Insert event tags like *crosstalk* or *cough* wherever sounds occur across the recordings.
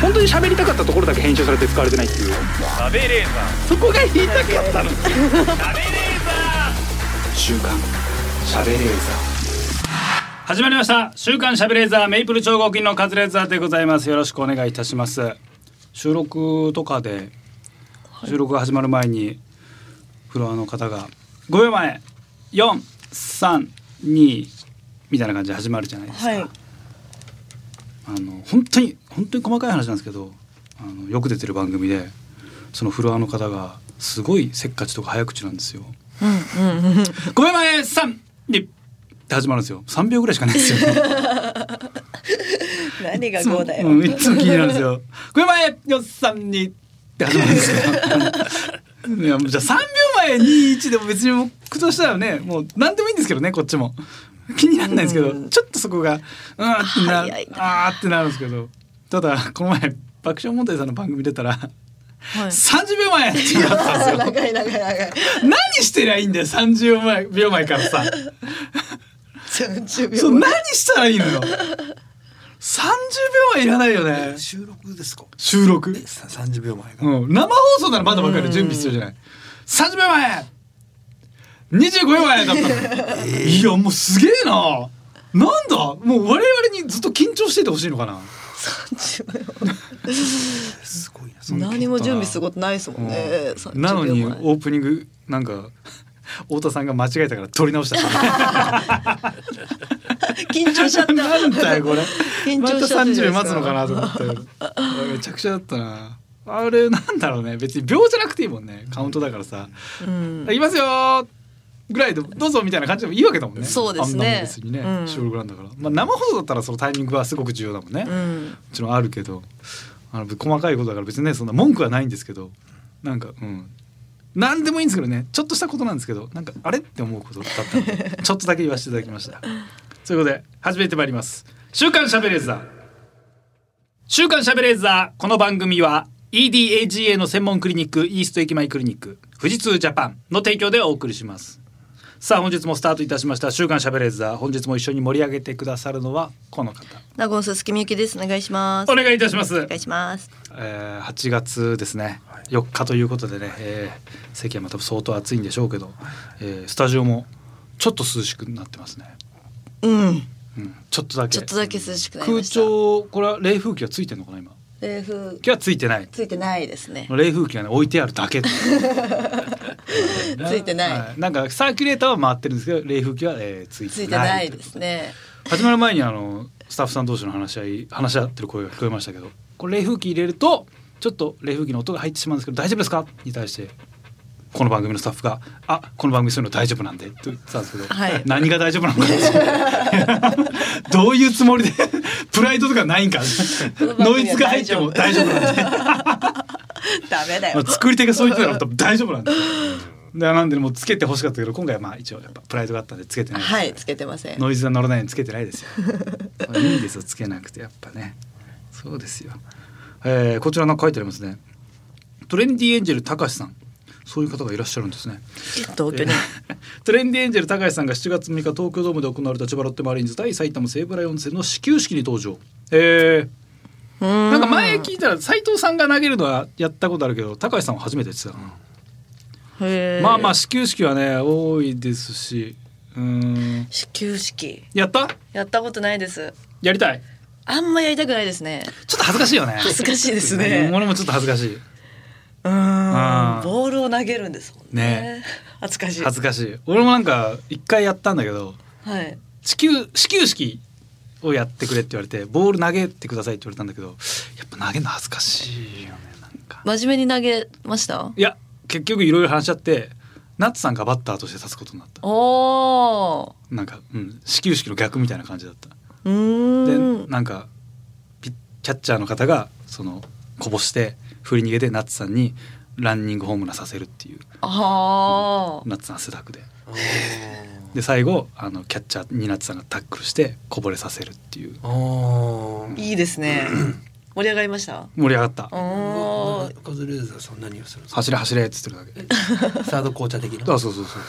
本当に喋りたかったところだけ編集されて使われてないっていう。食べレー。ザそこが言いたかったの。ー食べレー。ザ週刊しゃべれー。始まりました。週刊しゃべレーザーメイプル超合金のカズレーザーでございます。よろしくお願いいたします。収録とかで収録が始まる前にフロアの方が5秒前432みたいな感じで始まるじゃないですか、はいあの本当に本当に細かい話なんですけどあのよく出てる番組でそのフロアの方がすごいせっかちとか早口なんですよ。うんうんうんごめん前三二って始まるんですよ。三秒ぐらいしかないんですよ。*laughs* 何がいつもこうだよ、うんいつも気になるんですよ。ごめん前四三二って始まるんですよ。*laughs* いやじゃあ三秒前二一でも別に僕としたらねもう何でもいいんですけどねこっちも *laughs* 気にならないんですけど、うん。ちょっとそこがうんあーってなるんですけどただこの前爆笑問題さんの番組出たらはい、30秒前って言われたんですよ。*laughs* 長い長い長い。何してりゃいいんだよ30秒前秒前からさ。30秒そう何したらいいのよ。30秒前いらないよね。収録ですか？収録、さ三十秒前が。うん、生放送ならまだわかる。準備必要じゃない。30秒前25秒前だったの、いやもうすげえな。なんだ？もう我々にずっと緊張しててほしいのかな？すごいな。*laughs* 何も準備することないですもんね、30なのにオープニングなんか *laughs* 太田さんが間違えたから撮り直した。*laughs* 緊張しちゃった。なんだよこれ。緊また張しちゃった30秒待つのかなと思って。めちゃくちゃだったな。あれなんだろうね。別に秒じゃなくていいもんね。カウントだからさ。うん「いきますよー」ぐらいでどうぞみたいな感じでもいいわけだもんね。そうですね。別にね、うん。収録なんだから、まあ、生放送だったらそのタイミングはすごく重要だもんね、もうん。ちろんあるけどあの細かいことだから別にねそんな文句はないんですけどなんかうん。何でもいいんですけどねちょっとしたことなんですけどなんかあれって思うことだったので *laughs* ちょっとだけ言わせていただきました。ということで始めてまいります。週刊しゃべれーザー。週刊しゃべれーザーこの番組は EDAGA の専門クリニックイースト駅前クリニック富士通ジャパンの提供でお送りしますさあ本日もスタートいたしました。週刊しゃべれーザー。本日も一緒に盛り上げてくださるのはこの方。名古屋鈴木みゆきです。お願いします。お願いいたします。お願いします。えー、8月ですね。4日ということでね、えー、席はまた相当暑いんでしょうけど、えー、スタジオもちょっと涼しくなってますね、うん。うん、ちょっとだけ。ちょっとだけ涼しく空調これは冷風機はついてんのかな今？冷風。今日はついてない。ついてないですね。冷風機がね置いてあるだけ *laughs* *laughs* ついてない。はなんかサーキュレーターは回ってるんですけど冷風機は、えー、ついてなてないいですね。始まる前にあのスタッフさん同士の話し合い話し合ってる声が聞こえましたけどこれ冷風機入れるとちょっと冷風機の音が入ってしまうんですけど大丈夫ですか？に対してこの番組のスタッフが「あこの番組そういうの大丈夫なんで」って言ってたんですけど、はい。何が大丈夫なのか *laughs* どういうつもりでプライドとかないんか。ノイズが入っても大丈夫なんで *laughs* ダメだよ作り手がそう言ってたら大丈夫なんで。でなんでもうつけて欲しかったけど今回はまあ一応やっぱプライドがあったんでつけてないですはいつけてませんノイズが乗らないようにつけてないですよ。いいんですよつけなくてやっぱね。そうですよ。えー、こちらなんか書いてありますね。トレンディエンジェルたかしさん。そういう方がいらっしゃるんですね。同居に *laughs* トレンディエンジェル高橋さんが7月6日東京ドームで行われた千葉ロッテマリーンズ対埼玉西武ライオンズ戦の始球式に登場。えー、ななんか前聞いたら斉藤さんが投げるのはやったことあるけど高橋さんは初めて言ってた。な。まあまあ始球式はね多いですし、うーん。始球式。やった？やったことないです。やりたい？あんまやりたくないですね。ちょっと恥ずかしいよね。恥ずかしいですうんね俺もちょっと恥ずかしい。うん。ボールを投げるんですもんね。ね。恥ずかしい。恥ずかしい。俺もなんか一回やったんだけど、はい。始球始球式をやってくれって言われて、ボール投げてくださいって言われたんだけど、やっぱ投げるの恥ずかしいよねなんか。真面目に投げました？いや結局いろいろ話し合って、ナッツさんがバッターとして立つことになった。おー。なんか、うん、始球式の逆みたいな感じだった。うーん。でなんかピッキャッチャーの方がそのこぼして振り逃げでナッツさんにランニングホームランさせるっていう。あナッツさん汗だくでで最後あのキャッチャーにナッツさんがタックルしてこぼれさせるっていう。ああいいですね。*clears throat* 盛り上がりました？盛り上がった。おー。カズレーザーさん何をするんですか？走れ走れっつってるだけ。サード紅茶的な？そうそうそうそう。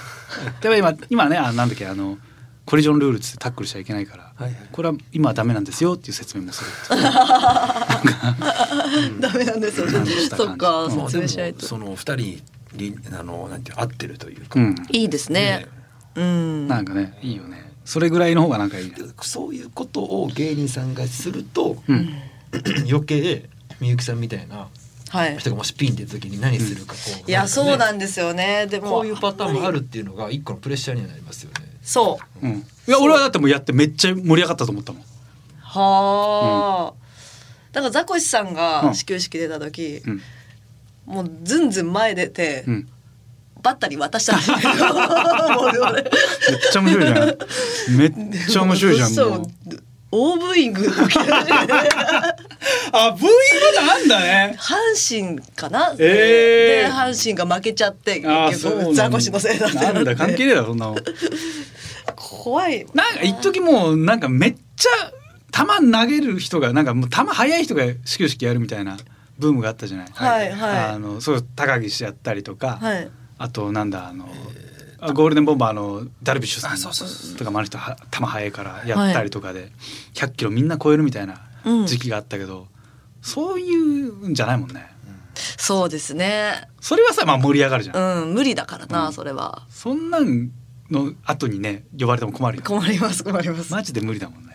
でも今今ねあなんだっけあのコリジョンルールっつってタックルしちゃいけないから、はいはい。これは今はダメなんですよっていう説明もするっていう。*laughs* ダメなんですよそっかまあ説明しないと。その二人りあのなんて合ってるというか、うん、いいですねうん。なんかねいいよね。それぐらいの方がなんかいい。そういうことを芸人さんがするとうん。*clears throat* 余計みゆきさんみたいなはい。人がもしピンって時に何するかこう、いやそうなんんですよね。でもこういうパターンもあるっていうのが一個のプレッシャーにはなりますよね。そう。うん、いや俺はだってもうやってめっちゃ盛り上がったと思ったもん。はあ、だからザコシさんうがん。始球式出た時、うん。もうずんずん前出て、うんバッタリ渡したんですよ。*laughs* めっちゃ面白いじゃん。めっちゃ面白いじゃん大ブーイング *laughs* あブーイングなんだね。阪神かな、えー。で阪神が負けちゃって結そうなんだ。局ザコシのせいだなんだ関係ねねえだろそんなの。怖い。なんか一時もうなんかめっちゃ球投げる人がなんかもう球速い人が始球式やるみたいなブームがあったじゃない。はいはい。あのそう高岸やったりとか、はいあとなんだあの、あゴールデンボンバーのダルビッシュさんとかもあの人は球速いからやったりとかで、100キロみんな超えるみたいなうん時期があったけど、そういうんじゃないもんね。そうですねそれはさまあ盛り上がるじゃん。うん無理だからな、うんそれはそんなんの後にね呼ばれても困るよ。困ります困りますマジで無理だもんね。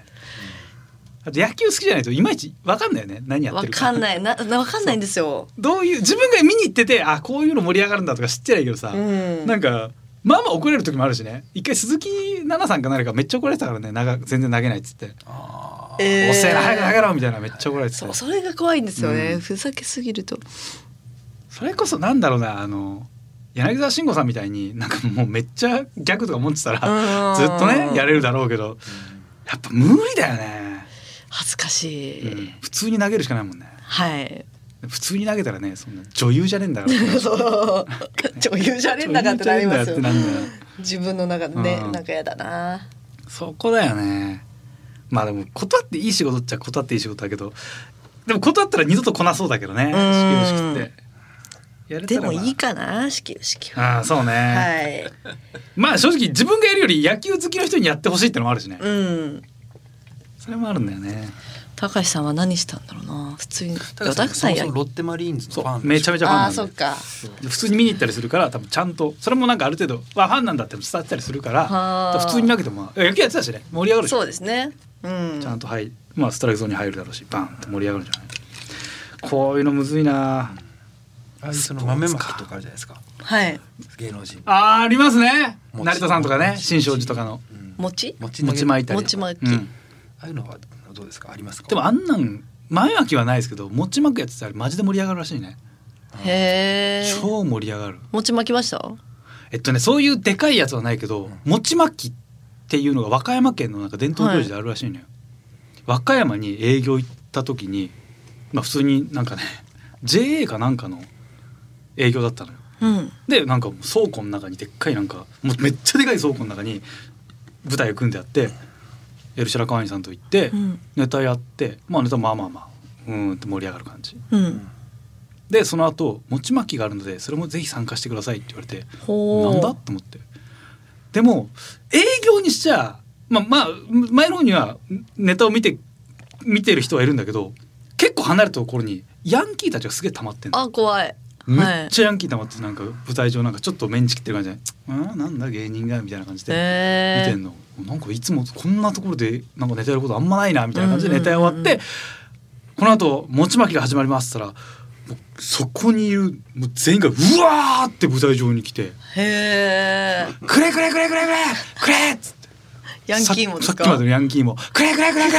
あと野球好きじゃないといまいちわかんないよね。何やっわてるか。かんない。ななわかんないんですよ。どういう自分が見に行っててあこういうの盛り上がるんだとか知ってないけどさ、うん。なんかまあまあ怒れる時もあるしね。一回鈴木奈々さんか誰かめっちゃ怒られてたからね。長全然投げないっつって。あ「えー。遅えな早く投げろ」みたいなめっちゃ怒られてて。そうそれが怖いんですよね、うん。ふざけすぎると。それこそなんだろうなあの柳沢慎吾さんみたいになんかもうめっちゃギャグとか持ってたらうん。ずっとねやれるだろうけどやっぱ無理だよね、恥ずかしい、うん。普通に投げるしかないもんね。はい。普通に投げたらねそんな女優じゃねえんだから。*laughs* そう。女優じゃねえんだかってなりますよ。自分の中でね、うん。なんかやだな。そこだよね。まあでも断っていい仕事っちゃ断っていい仕事だけどでも断ったら二度と来なそうだけどね始球式って。まあ。もいいかな始球式は。ああそうね、はい。*laughs* まあ正直自分がやるより野球好きの人にやってほしいってのもあるしね、うんそれもあるんだよね。高橋さんは何したんだろうな。普通に。高橋さんやそもそもロッテマリーンズのそファンうめちゃめちゃファンあなんであそっか。普通に見に行ったりするから多分ちゃんと。それもなんかある程度わファンなんだって伝わってたりするからはあ。普通に投げても野球やってたしね。盛り上がるしそうですね。うん。ちゃんと入まあストライクゾーンに入るだろうしバンって盛り上がるんじゃない。こういうのむずいな。ああその豆まきとかあるじゃないですか。はい。芸能人。あーありますね。餅。成田さんとかね。餅。新勝寺とかの。うん。餅？餅巻いたりとか。餅巻き。うんああいうのはどうですか？ありますか？でもあんなん前巻きはないですけど餅巻くやつってあれマジで盛り上がるらしいね。へえ超盛り上がる。餅巻きました？えっとねそういうでかいやつはないけど餅巻きっていうのが和歌山県のなんか伝統行事であるらしいのよ、和歌山に営業行った時にまあ普通になんかね JA かなんかの営業だったのよ。うん。でなんか倉庫の中にでっかいなんかもうめっちゃでかい倉庫の中に舞台を組んであってエルシャラカワニさんと行って、うん。ネタやってまあネタまあまあまあうーんって盛り上がる感じ。うん。でその後餅巻きがあるのでそれもぜひ参加してくださいって言われてなんだと思って。でも営業にしちゃまあまあ前の方にはネタを見て見てる人はいるんだけど結構離れたところにヤンキーたちがすげえ溜まってんの。あ怖い。めはいっちゃヤンキー溜まってなんか舞台上なんかちょっとメンチ切ってる感じで「あーなんだ芸人が」みたいな感じで見てんの、なんかいつもこんなところでなんかネタやることあんまないなみたいな感じでネタ終わって、うんうんうんこの後餅巻きが始まりますったらそこにいるもう全員がうわーって舞台上に来てへえ「くれくれくれくれくれくれ!」っつってヤンキーもささっきまでのヤンキーも「くれくれくれくれ!」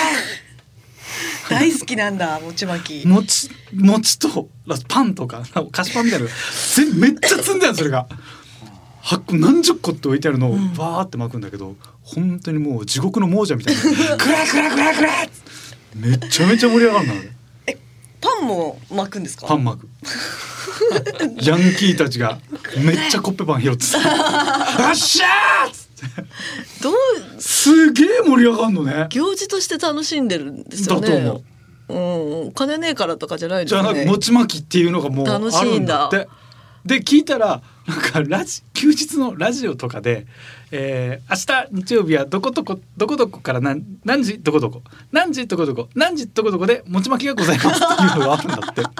大好きなんだ餅巻き餅餅とパンとか菓子パンみたいなのが全部めっちゃ積んであるのそれが。8個何十個って置いてあるのをうん。バーって巻くんだけど、本当にもう地獄の亡者みたいな「くれくれくれくれ!」めちゃめちゃ盛り上がるのあれ。パンも巻くんですか？パン巻く。ヤンキーたちがめっちゃコッペパン拾ってた「よっしゃー!」っつって。どうすげえ盛り上がるのね。行事として楽しんでるんですよね。だと思う。ん、金ねえからとかじゃないですじゃあ。なんか餅巻きっていうのがもう楽しあいんだるんだってで聞いたらなんかラジ休日のラジオとかで、えー、明日日曜日はどこどこどこどこから何何時どこどこ何時どこどこ何時どこどこで餅巻きがございますっていうのがあるんだって。*laughs*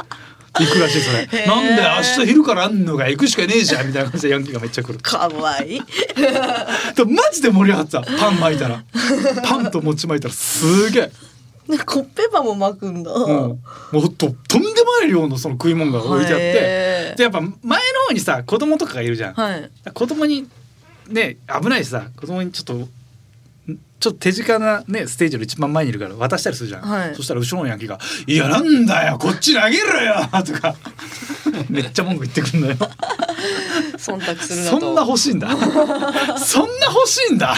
行くらしいそれ。なんで明日昼からあんのが行くしかねえじゃんみたいな感じでヤンキーがめっちゃ来る。かわいい。でもマジで盛り上がってたパン巻いたらパンと餅巻いたらすげえ。コッペパンも巻くんだ。うん、もうととんでもない量のその食い物が置いてあってへーでやっぱ前の方にさ子供とかがいるじゃん、はい。子供にね危ないしさ子供にちょっとんちょっと手近なねステージの一番前にいるから渡したりするじゃん、はい。そしたら後ろのヤンキーが「いやなんだよこっち投げろよ!」とか。*laughs* めっちゃ文句言ってくんのよ。忖度するなそと。んな欲しいんだ？そんな欲しいんだ？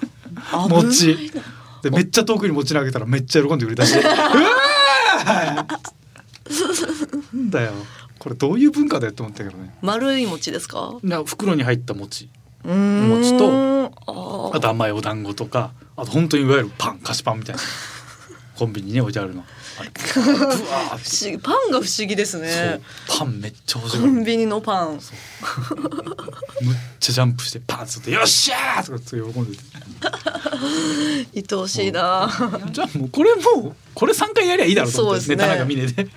*laughs* 餅。でめっちゃ遠くに餅投げたらめっちゃ喜んでくれたし。*laughs* うわーなんだよこれどういう文化だよって思ったけどね丸い餅ですか？な袋に入った餅餅と。ああと甘いお団子とかあと本当にいわゆるパン菓子パンみたいなコンビニにね置いてあるの不思議パンが不思議ですね。パンめっちゃ欲しいコンビニのパン。むっちゃジャンプしてパンっつって「よっしゃー!」とかって喜んでて *laughs* 愛おしいな。じゃあもうこれもうこれ3回やりゃいいだろうと思ってそうですねネタなんか見ねで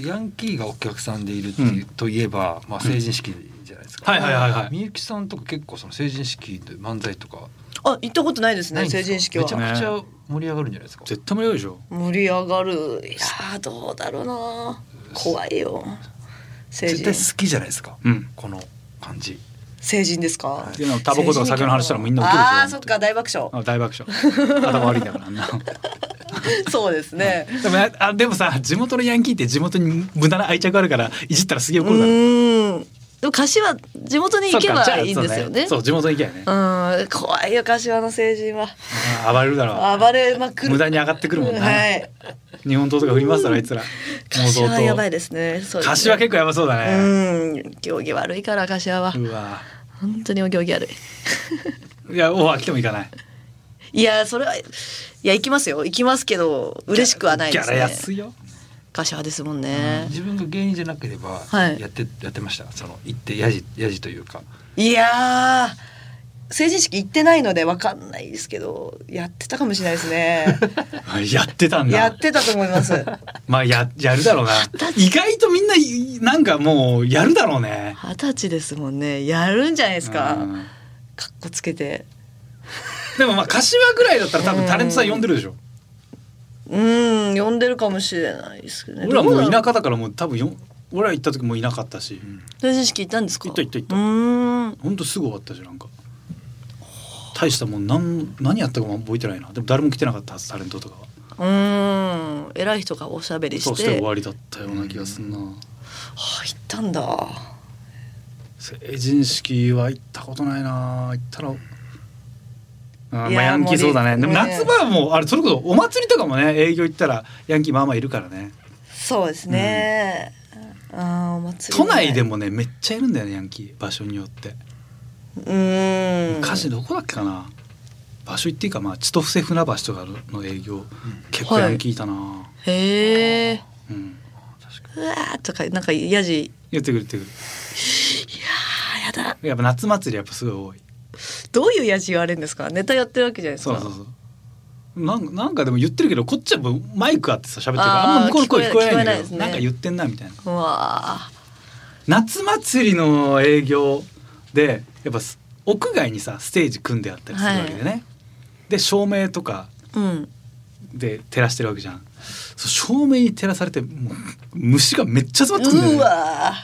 ヤンキーがお客さんでいるっていう、といえば、まあ、成人式じゃないですか。はいはいはいはいみゆきさんとか結構その成人式で漫才とかあ、行ったことないですね。成人式はめち。ゃくちゃ盛り上がるんじゃないですか？絶対無理でしょ盛り上がる。いやーどうだろうな。怖いよ。成絶対人。好きじゃないですか？うんこの感じ。成人ですか？っていうのはタバコとか酒の話したらみんな受けるでしょああー、そっか、大爆笑。あ大爆笑頭悪いんだからあんな *laughs* *laughs* そうですね。でもねあでもさ地元のヤンキーって地元に無駄な愛着あるからいじったらすげえう怒るからーん。でも柏地元に行けばいいんですよね。そう地元に行けばねうん、怖いよ柏の成人はあ暴れるだろ暴れまくる。無駄に上がってくるもんなはい。日本刀とか振りますだろあいつら柏はやばいでですね。そうですね柏結構やばそうだねうん、行儀悪いから柏はうわ本当にお行儀悪い。いやお来ても行かないいやそれはいや行きますよ行きますけど嬉しくはないですギャラね。安いよ柏ですもんね。自分が芸人じゃなければはいやって、やってました。その行ってやじやじというか。いやー成人式行ってないのでわかんないですけどやってたかもしれないですね。*laughs* やってたんだやってたと思います。*laughs* まあややるだろうな意外とみんないなんかもうやるだろうね二十歳ですもんねやるんじゃないですか。うんかっこつけて。*laughs* でもまあ柏ぐらいだったら多分タレントさん呼んでるでしょ。うん呼んでるかもしれないですけどね。俺らもう田舎だからもう多分よ俺ら行った時もういなかったし、成人式行ったんですか？行った行った行った。うーん。ほんとすぐ終わったじゃんなんか。大したもん何何やったかも覚えてないな。でも誰も来てなかったタレントとかは。うーん。偉い人がおしゃべりして。して終わりだったような気がすんな、はあ行ったんだ。成人式は行ったことないな。行ったらまあヤンキーそうだね。でも夏場はもうあれそれこそお祭りとかもね営業行ったらヤンキーまあまあいるからね。そうですね、あーお祭り都ね内でもねめっちゃいるんだよねヤンキー場所によって。うーん。昔どこだっけかな。場所行っていいかまあ千歳船橋とかの営業、結構ヤンキーいたな、へえうん。うわーとかなんかやじ。言ってくる言ってくる。あーやだ。やっぱ夏祭りやっぱすごい多いどういうやじ言われるんですか？ネタやってるわけじゃないですか。そうそうそう。なんなんかでも言ってるけどこっちはマイクあってさ喋ってるからあんま向こうの声聞こえないんだけどね。なんか言ってんなみたいな。うわ夏祭りの営業でやっぱす屋外にさステージ組んであったりするわけでね、で照明とかで照らしてるわけじゃん。そう照明に照らされてもう虫がめっちゃ集まってくんだようねわ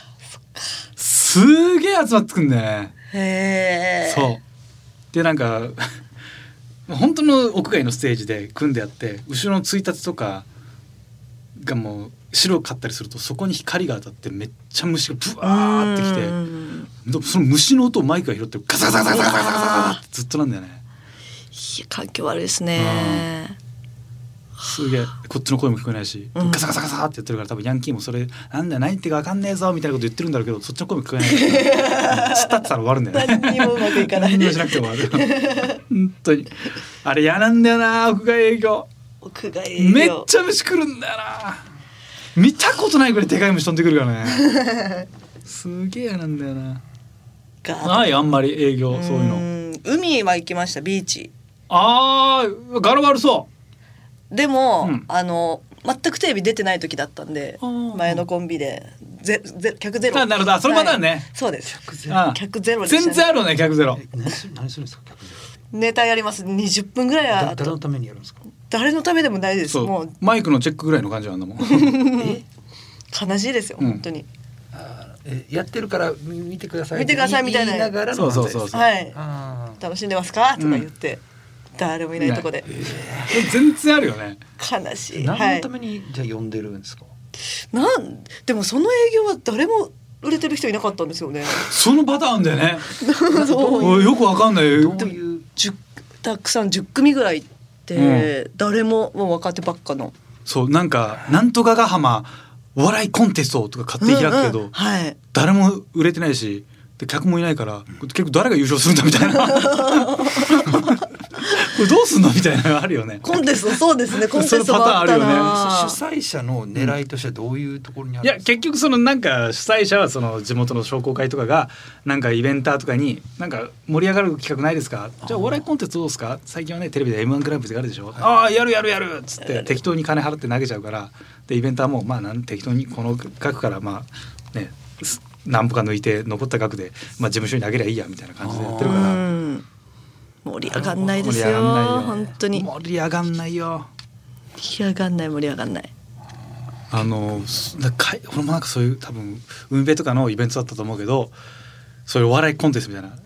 すげえ集まってくんだよね。ーへえそう。でなんか *laughs* 本当の屋外のステージで組んであって後ろのついたてとかがもう白かったりするとそこに光が当たってめっちゃ虫がブワーってきてその虫の音をマイクが拾ってガサガサガサガサガサガサってずっとなんだよね。いや環境悪いですねすげえ。こっちの声も聞こえないし、うん。ガサガサガサってやってるから多分ヤンキーもそれなんだよ何言ってるか分かんねえぞみたいなこと言ってるんだろうけどそっちの声も聞こえない。から突っ立ってたら終わるんだよね。何にもうまくいかない。何にもしなくても終わる。本当に。あれ嫌なんだよな屋外営業。屋外営業。めっちゃ虫来るんだよな。見たことないぐらいでかい虫飛んでくるからね。すげえ嫌なんだよな。がないあんまり営業そういうの。ん海は行きましたビーチ。あー柄悪そでも、うん。あの全くテレビ出てない時だったんでうん前のコンビで。ゼゼ客ゼロ。あなるほど。あそのパターンね。はい。そうです。あ客ゼロでしたね。全然あるね客ゼロ。え何するんですか客人ネタやります。20分ぐらいは。だ誰のためにやるんですか？誰のためでもないです。そもう。うマイクのチェックぐらいの感じなんだもん。え *laughs* 悲しいですよ、うん。本当に。えやってるからみ見てください。見てくださいみたいな。言いながらのそうそうそうそう。はい。楽しんでますか？とか言って、誰もいないとこで。全然あるよね。悲しい。何はい。のためにじゃあ呼んでるんですか、なんでもその営業は誰も売れてる人いなかったんですよね。*laughs* そのパターンだよね。*laughs* そう。よくわかんない。どういう10たくさん10組ぐらい行って、誰ももう若手ばっかの。そうなんかなんとかが浜お笑いコンテストとか勝手に開くけど、うんうんはい。誰も売れてないしで客もいないから結構誰が優勝するんだみたいな *laughs* *laughs* これどうすんのみたいなのがあるよね。コンテストそうです *laughs* ね。コンテストもあったそのパターンな主催者の狙いとしてはどういうところにあいやるんですか、結局そのなんか主催者はその地元の商工会とかがなんかイベンターとかになんか盛り上がる企画ないですか？じゃあお笑いコンテストどうですか？最近はねテレビで m 1グランプリがあるでしょ、ああやるやるやる。っつって適当に金払って投げちゃうから。でイベンターもまあなん適当にこの額からまあねす何歩か抜いて残った額で、まあ、事務所に投げりゃいいやみたいな感じでやってるから。うん盛り上がんないです盛り上がんないよ。本当に。盛り上がんないよ。盛り上がんない盛り上がんない。あのすだかい俺もなんかそういう多分運営とかのイベントだったと思うけどそういうお笑いコンテストみたいな。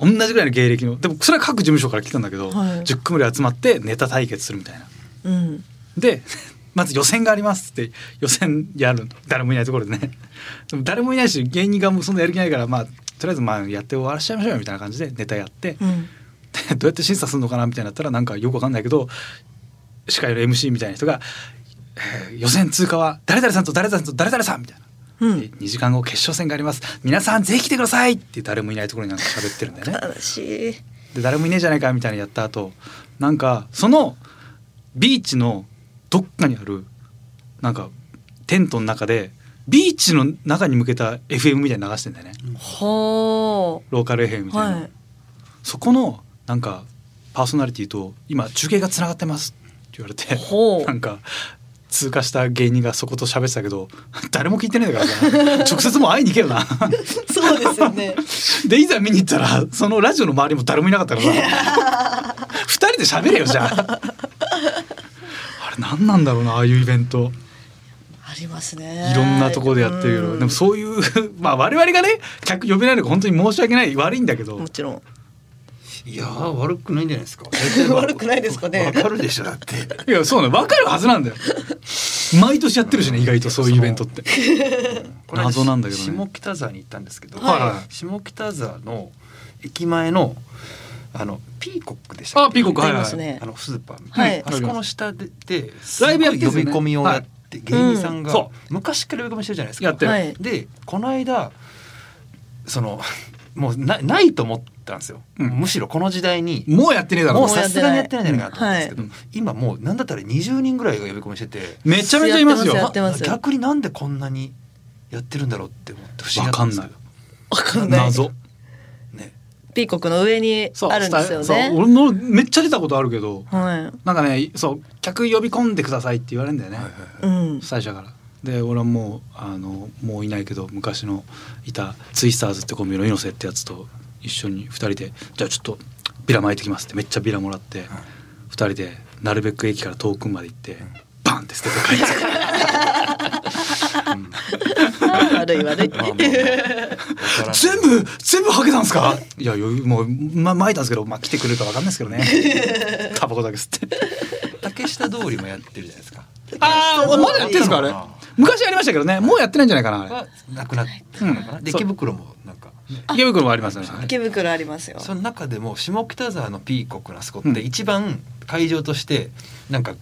同じぐらいの芸歴のでもそれは各事務所から来たんだけど、はい。10組ぐらい集まってネタ対決するみたいな。うん。で *laughs* まず予選がありますって予選やるの。誰もいないところでね。でも誰もいないし芸人がもうそんなやる気ないからまあとりあえずまあやって終わらしちゃいましょうよみたいな感じでネタやって、うん。でどうやって審査するのかなみたいになったらなんかよくわかんないけど司会の MC みたいな人が、えー予選通過は誰々さんと誰々さんと誰々さんみたいな。うん。で2時間後決勝戦があります。皆さんぜひ来てくださいって誰もいないところになんか喋ってるんだよね。*laughs* 悲しい。で誰もいねえじゃないかみたいなのやった後なんかそのビーチのどっかにあるなんかテントの中でビーチの中に向けた FM みたいに流してんだよね。はローカル FM みあたいな、はい。そこのなんかパーソナリティと今中継がつながってます。って言われてなんか通過した芸人がそこと喋ってたけど誰も聞いてないからさ直接もう会いに行けよな。*laughs* そうですよね。でいざ見に行ったらそのラジオの周りも誰もいなかったからさ *laughs* 二人で喋れよじゃあ。あれ何なんだろうなああいうイベント。ありますね。いろんなところでやってるけど、うんでもそういうまあ我々がね客呼べないのが本当に申し訳ない悪いんだけど。もちろんいやー悪くないんじゃないですか。*laughs* 悪くないですかね。わかるでしょだって。*laughs* いやそうね分かるはずなんだよ。毎年やってるしね意外とそういうイベントって。これ謎なんだけどね。下北沢に行ったんですけど、はいはい。下北沢の駅前のあのピーコックでしたっけ？あピーコックはいはい。あのスーパーみたいな、はい。あそこの下でですライブやって呼び込みをやって、芸人さんが、うん。そ昔から呼び込みしてるじゃないですか。やってる、はい。でこの間そのもうなないと思ったんですよ、うん。むしろこの時代にもうやってねえだろもうさすがにやってないんじゃないかなと思うんですけど、うん。今もうなんだったら20人ぐらいが呼び込みしててめちゃめちゃいますよ。やってます逆になんでこんなにやってるんだろうって思って不思議だったんですけど。わかんない。謎。ね。ピーコックの上にそうあるんですよそうね俺もめっちゃ出たことあるけどはなんかねそう客呼び込んでくださいって言われるんだよね、はいい。うん。最初から。で俺はもうあのもういないけど昔のいたツイスターズってコンビの猪瀬ってやつと一緒に2人で「じゃあちょっとビラ巻いてきます」ってめっちゃビラもらって、2人でなるべく駅から遠くまで行って、バンって捨てて帰って。悪い悪い。全部全部はけたんですか？いや余裕もう、ま、巻いたんですけど、まあ、来てくれるか分かんないですけどね。*laughs* タバコだけ吸って。竹下通りもやってるじゃないですか。ああまだやってるんですかあれ？昔やりましたけどね。もうやってないんじゃないかななくなった。のかな、池袋もなんか、ね池袋もありますよね。池袋ありますよ。その中でも下北沢のピーコックのあそこっうん。て一番会場としてなんか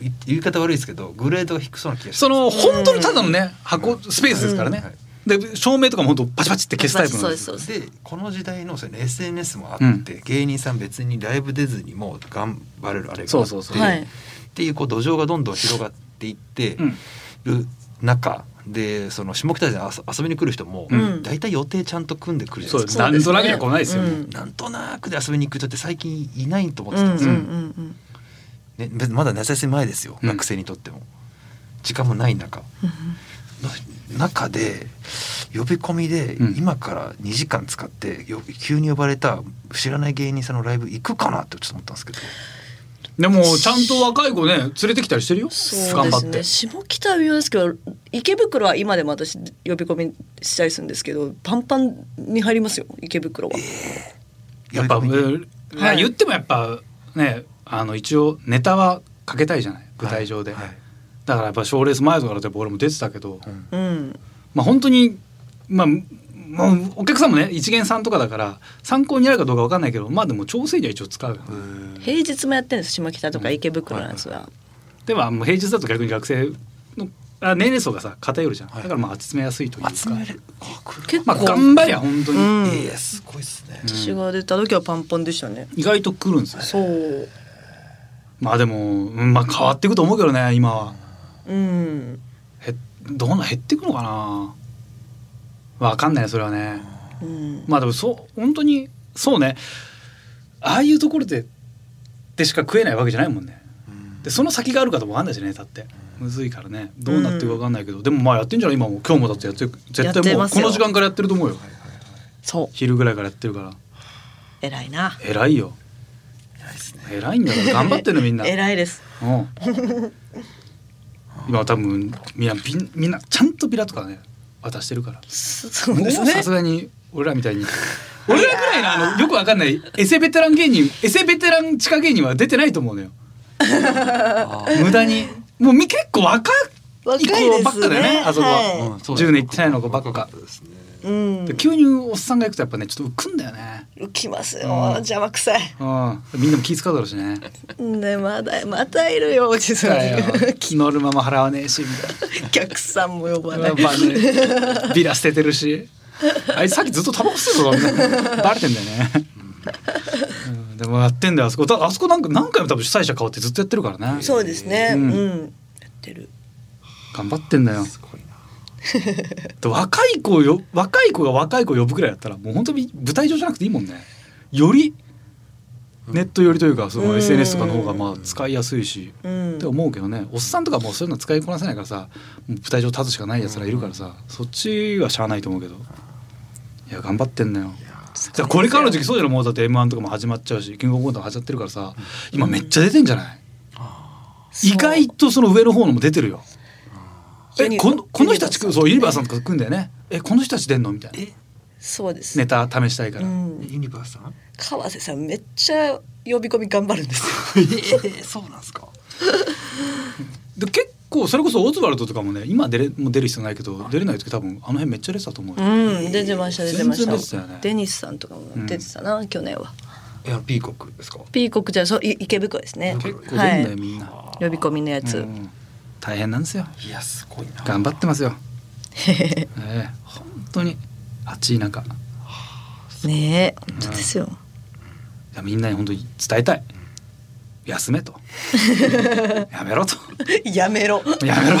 い言い方悪いですけどグレードが低そうな気がします。その本当にただのね箱スペースですからね、はい。で照明とかも本当パチパチって消すタイプなんですよ。そうでこの時代のその SNS もあって、うん。芸人さん別にライブ出ずにも頑張れるあれがあってそうそうそう。はい。っていうこう土壌がどんどん広がっていってうんる中でその下北沢に遊遊びに来る人もうん。大体予定ちゃんと組んでくるじゃそうないですか。なんとなく来ないですよ、うん。なんとなくで遊びに行く人って最近いないと思ってうんうんたんですよ。うん。ね、別にまだ夏休み前ですよ、うん。学生にとっても。時間もない中。の中で呼び込みでうん。今から2時間使ってよ急に呼ばれた知らない芸人さんのライブ行くかなってちょっと思ったんですけどでもちゃんと若い子ね連れてきたりしてるよ。そう頑張って。ですね下北は微妙ですけど池袋は今でも私呼び込みしたりするんですけどパンパンに入りますよ池袋は、やっぱ、はい。言ってもやっぱねあの一応ネタはかけたいじゃない？舞台上で、はい。はいだからやっぱ賞レース前とかだと俺も出てたけど、うんうん。まあ本当にまあもうお客さんもね一元さんとかだから参考になるかどうかわかんないけどまあでも調整には一応使う平日もやってるんです下北とか池袋のやつは、でももう平日だと逆に学生のあ年齢層がさ偏るじゃん、はい。だからまあ集めやすいというか。集める。結構、まあ頑張りゃ本当に、うん。ええすごいですね、私が出た時はパンパンでしたね、意外と来るんですよそう。まあでも、うんまあ変わっていくと思うけどね今は。うん。へどんな減っていくのかなわかんないねそれはね。うん。まあでもそう本当にそうね。ああいうところででしか食えないわけじゃないもんね。でその先があるかともわかんないしねだって。むずいからね。どうなってるかわかんないけど、でもまあやってんじゃない？今も。今日もだってやってる。絶対もうこの時間からやってると思うよ。そう。昼ぐらいからやってるから。偉いな。偉いよ。偉いんだから。頑張ってるのみんな。偉いです。うん。今は多分みんなみんなちゃんとビラとかね渡してるから。そそうですもうねさすがに俺らみたいに。*laughs* 俺らぐらいのあのよくわかんないエセベテラン芸人エセベテラン地下芸人は出てないと思うのよ。*laughs* 無駄に。もうみ結構若い子ばっかだよねあそこは、はい。うん。そう10年いってないの子ばっ若かですねうん。で急におっさんが行くとやっぱねちょっと浮くんだよね。浮きますよ、うん。邪魔くさい。うん。みんなも気使うだろうしね。ねまだまたいるよおじさん。乗るまま払わねえしみたいな。お客さんも呼ばない。ねビラ捨ててるし。あいつさっきずっとタバコ吸ってたからねバレてんだよね、うん、でもやってんだよあそこ。たあそこなんか何回も多分主催者変わってずっとやってるからね。そうですね。ううん。ん、やってる。頑張ってんだよ。すご *laughs* 若い子をよ若い子が若い子を呼ぶくらいだったらもう本当に舞台上じゃなくていいもんね。よりネット寄りというかそのうん。SNS とかの方がまあ使いやすいし、うん。って思うけどね。おっさんとかもうそういうの使いこなせないからさ舞台上立つしかないやつらいるからさ、そっちはしゃあないと思うけど。いや頑張ってんのよ。だからこれからの時期そうじゃないもうだって m 1とかも始まっちゃうしキングオブコントも始まってるからさ今めっちゃ出てんじゃない、意外とその上の方のも出てるよえこのこの人たちそうユニバーさんとか来るんだよね。えこの人たち出んのみたいな。えそうです。ネタ試したいから、うん、ユニバースさん？川瀬さんめっちゃ呼び込み頑張るんですよ。ええそうなんですか？*laughs* で結構それこそオズワルドとかもね今出れもう出る必要ないけど出れない時多分あの辺めっちゃ出てたと思うよ、うん出てました出てました。全然出てたよね。デニスさんとかも出てたな、去年は。えあのピーコックですか？ピーコックじゃそうい池袋ですね。結構出るんだよ、はいみんな、呼び込みのやつ、うん大変なんですよ。いやすごいな。頑張ってますよ。*laughs* ええ。本当に。暑い中。いねえ本当ですよ、やみんなに本当に伝えたい。休めと。*laughs* やめろと。やめろ。やめろ。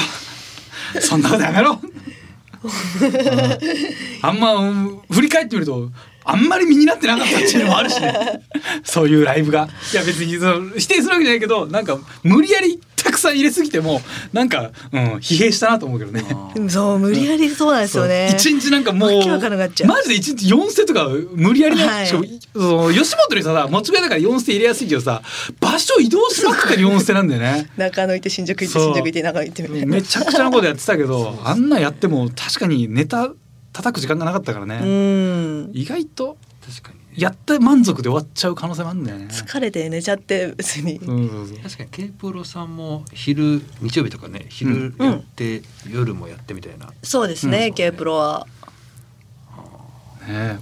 そんなことやめろ、*laughs* うん。あんまうん振り返ってみるとあんまり身になってなかったっていうのもあるしね。*laughs* そういうライブが。いや別にその否定するわけじゃないけどなんか無理やりたくさん入れすぎてもなんか、うん、疲弊したなと思うけどね。でもそう無理やりそうなんですよね。一日なんかもうマジで一日4ステとか無理やりね、はい。しかも吉本にさ持ち替えだから4ステ入れやすいけどさ場所移動しまくってる4ステなんだよね。中野行って新宿行って新宿行って中野行ってみたいな。めちゃくちゃなことやってたけど *laughs* あんなんやっても確かにネタ叩く時間がなかったからね、うん。意外と確かにね。やって満足で終わっちゃう可能性もあるんだよね。疲れて寝ちゃって別に、そうそうそう確かに K プロさんも昼日曜日とかね昼やって、夜もやってみたいな。そうですね、うん。K プロは。ね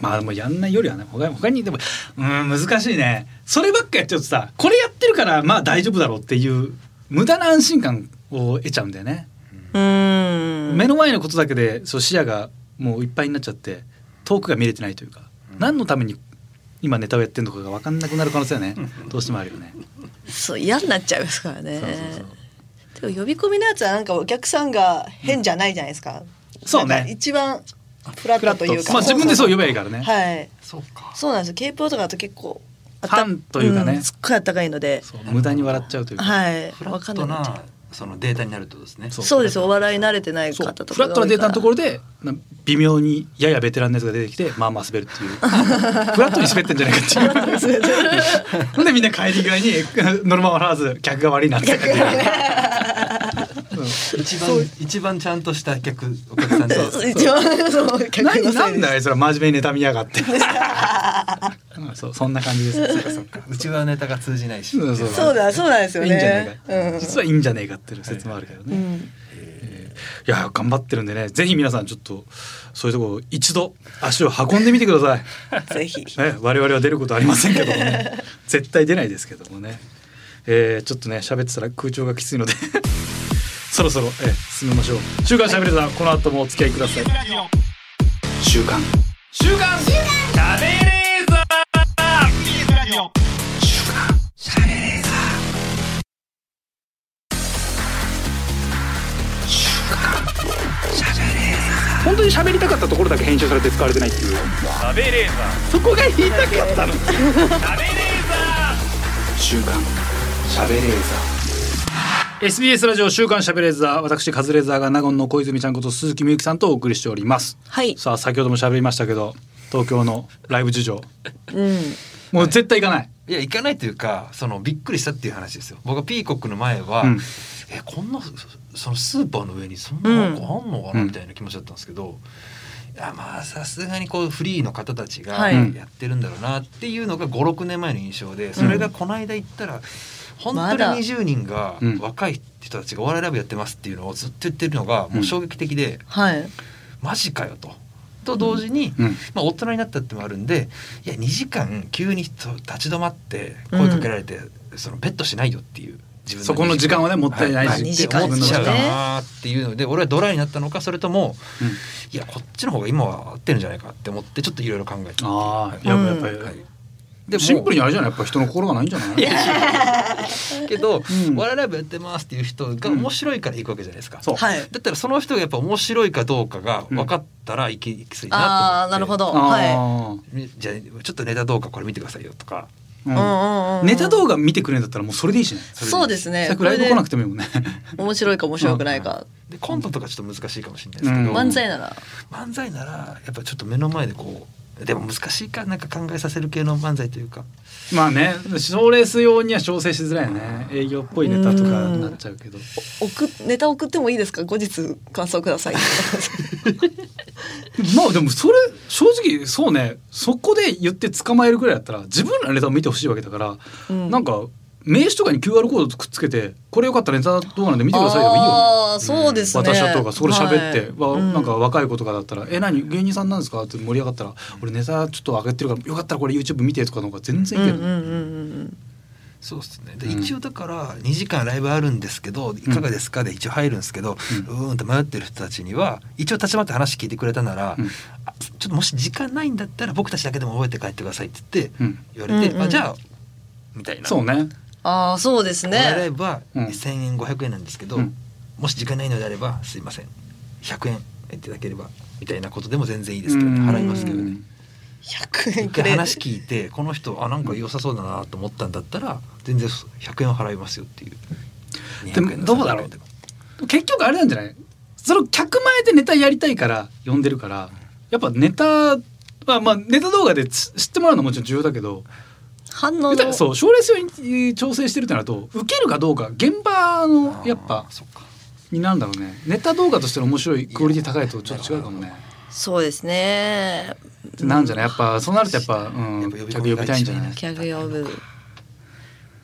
まあでもやんないよりはね他に他にでもうん難しいね。そればっかやっちゃうとさこれやってるからまあ大丈夫だろうっていう無駄な安心感を得ちゃうんだよね。うん目の前のことだけでそう視野がもういっぱいになっちゃって遠くが見れてないというか、何のために今ネタをやってるのかが分かんなくなる可能性はねどうしてもあるよね。そう嫌になっちゃいますからねそうそうそうでも呼び込みのやつはなんかお客さんが変じゃないじゃないですか。そうね一番フラットというか。まあ自分でそう呼べばいいからね、はい。そうかそうなんですよ。K プロとかだと結構ファンというかねんすっごいあったかいので。無駄に笑っちゃうというか、はい。フラわかットんなくなっちゃうなそのデータになるとですね。そう。そうです。お笑い慣れてない方とかフラットなデータのところ。ろでな微妙にややベテランのやつが出てきてまあまあ滑る *laughs* っていう。フラットに滑ってんじゃないかっていう。*laughs* ほんでみんな帰り際に *laughs* ノルマ笑わず客が悪いなって一番一番ちゃんとした客お客さんと一番そう客何なんだよあいつら真面目に妬みやがって。*laughs* うんそうそんな感じです。そうそううちはネタが通じないし。そうだそうなんですよね。いいんじゃねえか、うん。実はいいんじゃねえかっていう説もあるけどね、うん。いや頑張ってるんでね。ぜひ皆さんちょっとそういうところ一度足を運んでみてください。*laughs* ぜひ。ね、我々は出ることありませんけどもね。絶対出ないですけどもね、えーちょっとね喋ってたら空調がきついのでそろそろ、えー進めましょう「週刊しゃべれた」この後もお付き合いください。週刊。週刊。しゃべれー週刊。しゃべれー週刊。しゃべれー本当に喋りたかったところだけ編集されて使われてないっていう。そこが言いたかったの。週刊。しゃべれーザ SBS ラジオ週刊しゃべれーザー私カズレーザーが納言の小泉ちゃんこと鈴木みゆきさんとお送りしております。はい。さあ先ほども喋りましたけど東京のライブ事情。うん。もう絶対行かない、いや行かないというかそのびっくりしたっていう話ですよ。僕はピーコックの前は、うん。えこんなそのスーパーの上にそんななんかあんのかなうん。みたいな気持ちだったんですけど、いやまあさすがにこうフリーの方たちがはい。やってるんだろうなっていうのが56年前の印象でそれがこの間行ったら本当に20人がうん。若い人たちがお笑いライブやってますっていうのをずっと言ってるのがもう衝撃的で、はい。マジかよと。と同時に、うん。まあ、大人になったってのもあるんでいや2時間急に立ち止まって声かけられて、そのベットしないよっていう自分そこの時間。はねもったいないし、はい。二時間って思っちゃうなっていうので俺はドライになったのかそれともうん。いやこっちの方が今は合ってるんじゃないかって思ってちょっといろいろ考えて。ああはいやっぱやっぱり、はいでシンプルにあれじゃない？やっぱ人の心がないんじゃない？*laughs* けど、うんお笑いライブやってますっていう人が面白いから行くわけじゃないですか、そうはい。だったらその人がやっぱ面白いかどうかが分かったら行き行きすぎなと思って、ああなるほど。はあじゃあちょっとネタどうかこれ見てくださいよとか。うんうんうん。ネタ動画見てくれんだったらもうそれでいいしねそうですね。ライブ来なくてもいいもんね面白いか面白くないか。でコントとかちょっと難しいかもしれないですけど、うん漫才なら。漫才ならやっぱちょっと目の前でこうでも難しいかなんか考えさせる系の漫才というか。まあね賞レース用には調整しづらいよね。営業っぽいネタとかになっちゃうけど。送っネタ送ってもいいですか？後日感想ください。*laughs* まあでもそれ正直そうね。そこで言って捕まえるぐらいだったら自分らのネタを見てほしいわけだから、うん。なんか名刺とかに QR コードくっつけてこれよかったらネタ動画なんで見てくださいでもいいよね。ああそうですね。私はとかそれ喋って、わはい。うん。なんか若い子とかだったら「え何？芸人さんなんですか?」って盛り上がったら「俺ネタちょっと上げてるからよかったらこれ YouTube 見て」とかの方が全然いいけど、うんうんうんうんそうですね。でうん一応だから2時間ライブあるんですけどいかがですか？で一応入るんですけど、うーんって迷ってる人たちには一応立ち回って話聞いてくれたなら、うん。あちょっともし時間ないんだったら僕たちだけでも覚えて帰ってくださいって言ってうん。言われて、うんうん。あじゃあみたいな。そうねああそうですね。ブはうん1,000円500円なんですけど、うんもし時間ないのであればすいません100円いただければみたいなことでも全然いいですけどねうん払いますけどね。百円一くれ。回話聞いてこの人あなんか良さそうだなと思ったんだったら全然100円を払いますよっていう。でも200円のどうだろう300円でも結局あれなんじゃない？その客前でネタやりたいから呼んでるからやっぱネタはまあネタ動画でつ知ってもらうのはもちろん重要だけど反応の。そう賞レース用に調整してるってなると受けるかどうか現場のやっぱあーそっか。になるんだろうね。ネタ動画としての面白いクオリティ高いとちょっと違うかもね。そうですね。なんじゃない？やっぱそうなるとやっぱ、うん、やっぱ呼び込客呼びたいんじゃない？一客呼ぶ。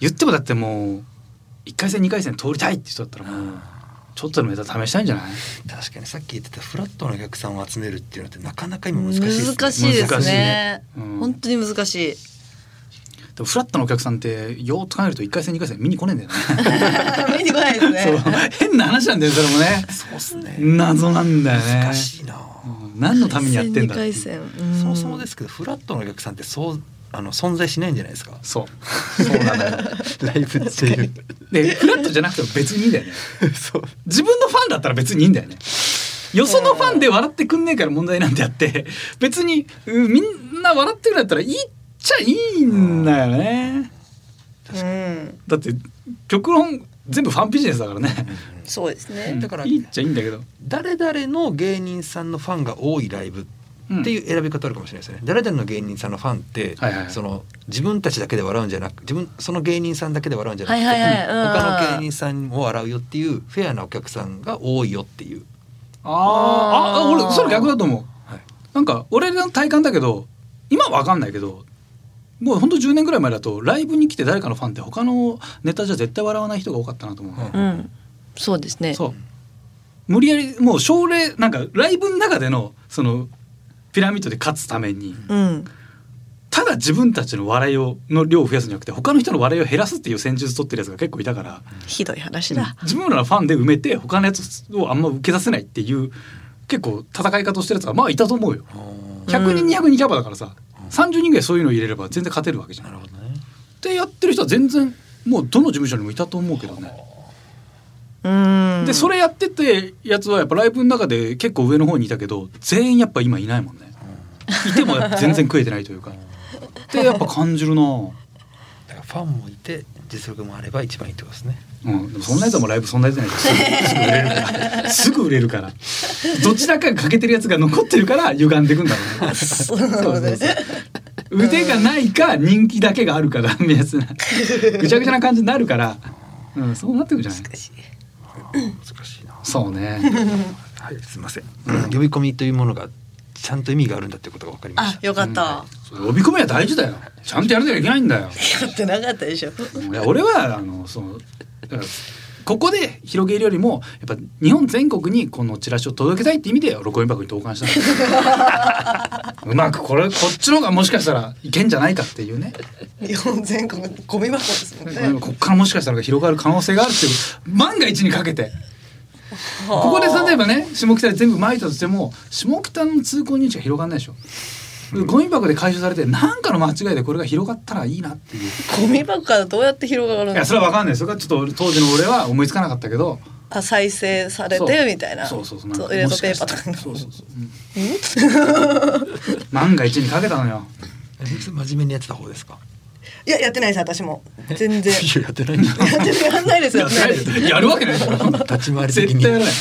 言ってもだってもう1回戦2回戦通りたいって人だったらもうちょっとのネタ試したいんじゃない？確かにさっき言ってたフラットのお客さんを集めるっていうのってなかなか今難しいですね。難しいですね。ね。うん。本当に難しい。でもフラットのお客さんってよーっと考えると1回戦2回戦見に来ねえんだよね。*laughs* 見に来ないですそう。ね。変な話なんだよそれもね。そうっすね。謎なんだよね。難しいな。うん。何のためにやってんだ回戦二回戦うん。そもそもですけどフラットのお客さんってそうあの存在しないんじゃないですか。そう。そうなのよ。*laughs* ライブっていう。でフラットじゃなくても別にいいんだよね。*laughs* そう。自分のファンだったら別にいいんだよね。よそのファンで笑ってくんねえから問題なんてあって別にうんみんな笑ってくれたらいいっちゃいいんだよね。うん。だって極論全部ファンビジネスだからね。そうですね。だからいいっちゃいいんだけど。誰々の芸人さんのファンが多いライブっていう選び方あるかもしれないですね、誰々の芸人さんのファンって、はいはいはい。その自分たちだけで笑うんじゃなく自分その芸人さんだけで笑うんじゃなくて、はいはいはい。うん。他の芸人さんも笑うよっていうフェアなお客さんが多いよっていう、あー。あ俺それ逆だと思う。はい、なんか俺の体感だけど今は分かんないけどもうほんと10年ぐらい前だとライブに来て誰かのファンって他のネタじゃ絶対笑わない人が多かったなと思う、うん。うん。そうですね。そう。無理やりもう奨励なんかライブの中でのそのピラミッドで勝つためにうん。ただ自分たちの笑いをの量を増やすんじゃなくて他の人の笑いを減らすっていう戦術取ってるやつが結構いたから、ひどい話だ。自分らのファンで埋めて他のやつをあんま受けさせないっていう結構戦い方をしてるやつがまあいたと思うよ。100人200人キャパだからさ30人ぐらいそういうの入れれば全然勝てるわけじゃん。なるほどね。ってやってる人は全然もうどの事務所にもいたと思うけどね。うん。でそれやっててやつはやっぱライブの中で結構上の方にいたけど全員やっぱ今いないもんね。いても全然食えてないというか。*laughs* ってやっぱ感じるな。だからファンもいて実力もあれば一番いいってことですね。うん、でもそんなやつはもうライブそんなやつじゃないす。ぐ売れるから。すぐ売れるから。*laughs* どちらかが欠けてるやつが残ってるから歪んでいくんだろうね。そうそうそうそう腕がないか人気だけがあるからみやつなぐちゃぐちゃな感じになるから、うん、そうなってくるじゃない？難しい。な。そうね。はいすみません、呼び込みというものがちゃんと意味があるんだってことが分かりましあたよかった。そう呼び込みは大事だよ。ちゃんとやらなきゃいけないんだよ。*laughs* やってなかったでしょ。いや俺はあのそのここで広げるよりもやっぱ日本全国にこのチラシを届けたいって意味で録音箱に投函したの *laughs* うまくこれこっちの方がもしかしたらいけんじゃないかっていうね。日本全国ゴミ箱ですもんね。こっからもしかしたら広がる可能性があるっていう万が一にかけて。ここで例えばね下北で全部撒いたとしても下北の通行人しか広がんないでしょゴミ箱で回収されて何かの間違いでこれが広がったらいいなっていう。ゴミ箱からどうやって広がるんいやですそれは分かんないそれはちょっと当時の俺は思いつかなかったけど。あ再生されそうてみたいな。そうそうそうなんかトイレットペーパーとそうそうそう、うん？*laughs* 万が一にかけたのよ。真面目にやってた方ですか？いややってないです私も。全然。いややってないやってやんないですよねやるわけない立ち回り的に。絶対やらない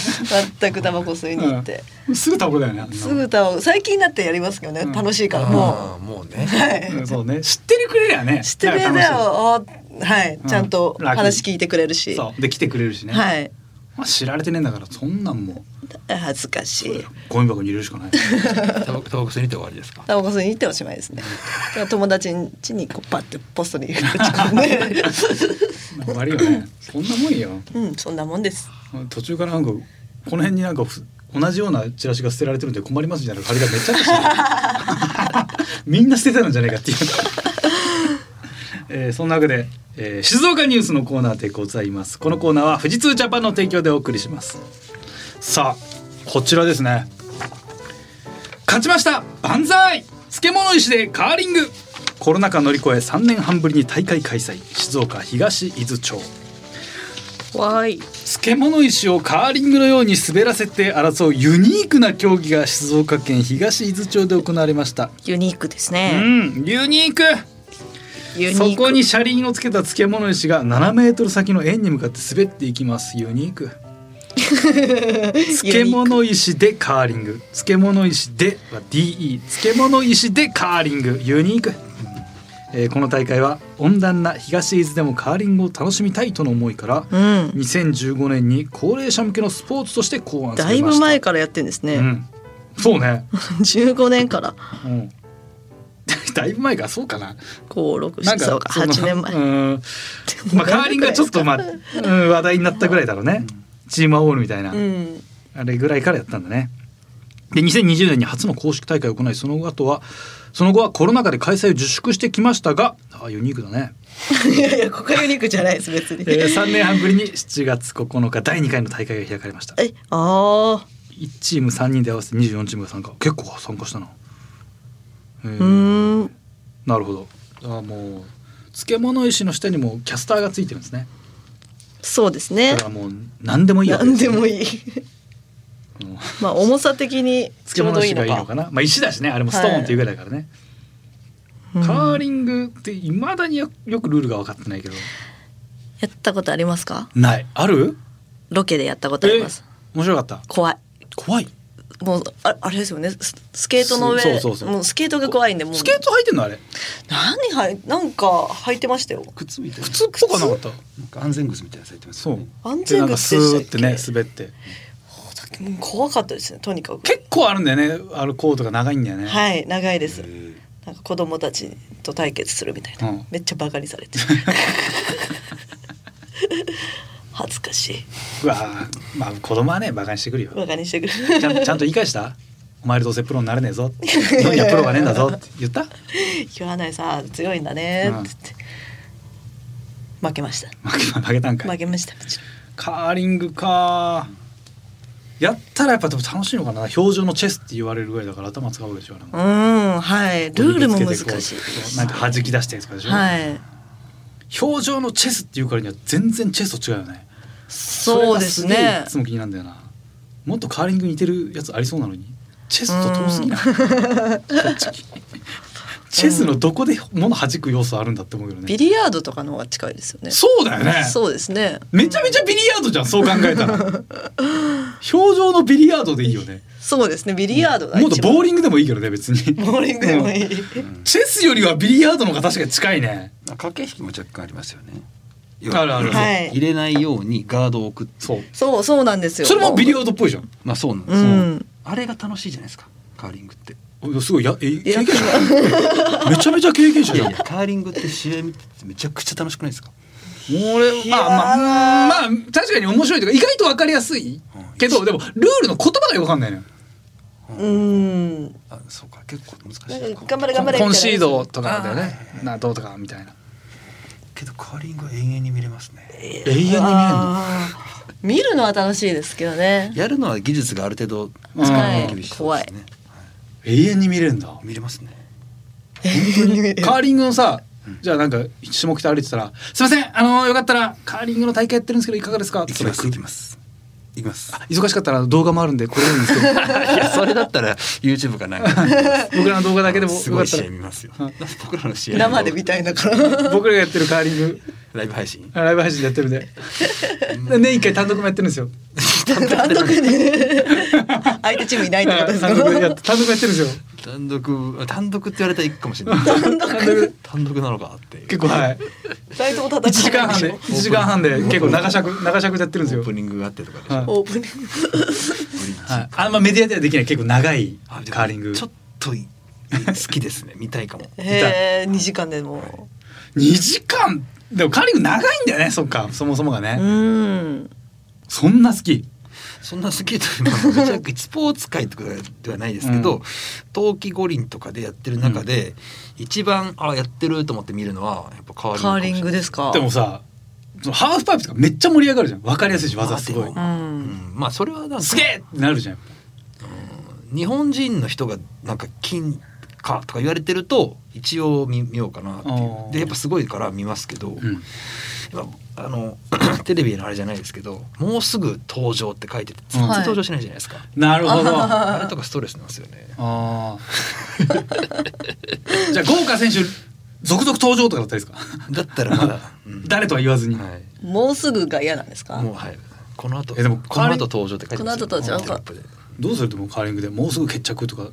全くタバコ吸いに行って、うん。すぐタバコだよねすぐタバコ最近になってやりますけどね、うん。楽しいからあもーもうね。うはい。うんそうね。知ってるくれりゃね知ってくれたなんか楽しい。よあはいちゃんと話聞いてくれるし、そう。で来てくれるしね、はいまあ、知られてねえんだからそんなんも恥ずかしい。ゴミ箱に入れるしかない。タバコタバコ吸いに行って終わりですか？タバコ吸いに行っておしまいですね。*laughs* 友達ん家にこうパッてポストに打ち込んで終わりよね。そんなもんよ。うんそんなもんです。途中からなんかこの辺になんかふ同じようなチラシが捨てられてるんで困りますみたいな張りがめっちゃあったし。*laughs* みんな捨てたのじゃないかっていう、えーそんなわけで、えー静岡ニュースのコーナーでございます。このコーナーは富士通ジャパンの提供でお送りします。さあこちらですね。勝ちました。万歳。漬物石でカーリング。コロナ禍乗り越え3年半ぶりに大会開催。静岡東伊豆町。わーい。漬物石をカーリングのように滑らせて争うユニークな競技が静岡県東伊豆町で行われました。ユニークですうね、ん、ユニーク。そこに車輪をつけた漬物石が7メートル先の円に向かって滑っていきます。ユニーク。*laughs* 漬物石でカーリング。漬物石では DE。漬物石でカーリング。ユニーク。えーこの大会は温暖な東伊豆でもカーリングを楽しみたいとの思いから、うん2015年に高齢者向けのスポーツとして考案さだいれましたぶ前からやってんですね、うん、そうね、*laughs* 15年からうん、*laughs* だいぶ前かそうかな。56なんそうかその8年前。うん。まあ *laughs* カーリングがちょっとまあ、うん、話題になったぐらいだろうね、チームアウォールみたいな、うん。あれぐらいからやったんだね。で2020年に初の公式大会を行いその後はその後はコロナ禍で開催を自粛してきましたがあユニークだね、*laughs* いやいやここはユニークじゃないです別に、えー、3年半ぶりに7月9日第2回の大会が開かれました。えあ1チーム3人で合わせて24チームが参加。結構参加したなうーーん。なるほど。あもう漬物石の下にもキャスターがついてるんですね。そうですね。だからもう何でもいいわけ何でもいい。うん。まあ重さ的にち漬ょうどいいの物石がいいのかかな。まあ石だしね。あれもストーンっていうぐらいだからね、カーうんリングっていまだによよくルールが分かってないけど。やったことありますか？ない。ある？ロケでやったことあります。面白かった。怖い。怖いもうああれですよね。ススケートの上そうそうそう。もうスケートが怖いんでもう。スケート履いてんのあれ？何はいなんか履いてましたよ。靴みたいな。靴っぽくなかった。なんか安全靴みたいなのされてますそう。よね安全靴スーってね滑って。怖かったですねとにかく。結構あるんだよね。あのコートが長いんだよね。はい長いです。なんか子供たちと対決するみたいな、うん。めっちゃバカにされて *laughs* 恥ずかしい。うわーまあ子供はねバカにしてくるよ。バカにしてくる。ちゃんちゃんと言い返した？お前らどうせプロになれねえぞ。日本にはプロがねえんだぞ。って言った？言わないさ強いんだね。うん。って言って、負けました。負け負けたんかい。負けました。カーリングか。やったらやっぱでも楽しいのかな。表情のチェスって言われるぐらいだから頭使うでしょあれも。うんはい。ルールも難しいなんか弾き出してとかでしょ、はい表情のチェスっていうからには全然チェスと違うよね。そうですね。いつも気になるんだよな。もっとカーリングに似てるやつありそうなのに。チェスと遠すぎない？チェスのどこで物弾く要素あるんだって思うよね。ビリヤードとかの方が近いですよね。そうだよね。そうですね。めちゃめちゃビリヤードじゃんそう考えたら。表情のビリヤードでいいよね。そうですね。ビリヤードがもっとボーリンググでもいいけどね別に。ボーリングでもいい、チェスよりはビリヤードの方が確かに近いね。まあ駆け引きも若干ありますよね。あるある。はい。入れないようにガードを置くって。そう。そうそうなんですよ。それもビリヤードっぽいじゃん。まあそうなんです、うん。あれが楽しいじゃないですか。カーリングってすごいやえ経や験者？*laughs* めちゃめちゃ経験者じゃん。いやいやカーリングって試合見ててめちゃくちゃ楽しくないですか？俺まあまあまあ確かに面白いというか意外と分かりやすい。けどでもルールの言葉がよく分かんないのよ。うん。あそうか。結構難しいか頑張れ頑張れコンシードとかだよね。などうとかみたいな。けどカーリングは永遠に見れますね。永遠に見えるの？見るのは楽しいですけどね。やるのは技術がある程度うん使はい。う厳しそうですね、永遠に見れるんだ。見れますね。*laughs* カーリングのさじゃあなんか下北歩いてたら「すいませんあのよかったらカーリングの大会やってるんですけどいかがですか?」行きます行きます行きます。忙しかったら動画もあるんでこれいいんですけど。*laughs* いやそれだったら YouTube かな。ん *laughs* か僕らの動画だけでもすごい試よかったら。合見ますよ。はい僕らの試合。生で見たいんだから僕らがやってるカーリング。ライブ配信。ライブ配信でやってるんで。で年一回単独もやってるんですよ。*laughs* 単独で。相手チームいないってことですか？単独でやって単独やってるんですよ単独単独って言われたら行くかもしれない。単独？単独なのかって結構はい。二人とも1時間半で戦わないでしょ？1時間半で結構長尺長尺でやってるんですよ。オープニングがあってとかでしょ、はい。オープニングはい、あんまメディアではできない。結構長いカーリング。ちょっとい好きですね。見たいかも。へえ二時間でも。2時間？でもカーリング長いんだよね。そっか。そもそもがね、うん。そんな好きそんな好きというのはめちゃくちゃスポーツ界とかではないですけど、うん。冬季五輪とかでやってる中で、一番あやってると思って見るのはやっぱカーリングですか？でもさそのハーフパイプとかめっちゃ盛り上がるじゃん。分かりやすいし技すごい。ううん。ん、まあそれはなんかすげえってなるじゃん日本人の人がなんか金かとか言われてると一応見見ようかなっていう。でやっぱすごいから見ますけど、うんやっぱあの *clears throat* テレビのあれじゃないですけどもうすぐ登場って書いてて全然登場しないじゃないですか、なるほど。ああれとかストレスなんですよね。あー。*laughs* じゃあ豪華選手続々登場とかだったらいいですか？だったらまだ、うん。誰とは言わずに、はい。もうすぐが嫌なんですか？もうはい。この後えでもこの後登場って書いてますよ。この後登場どうするともうカーリングでもうすぐ決着とか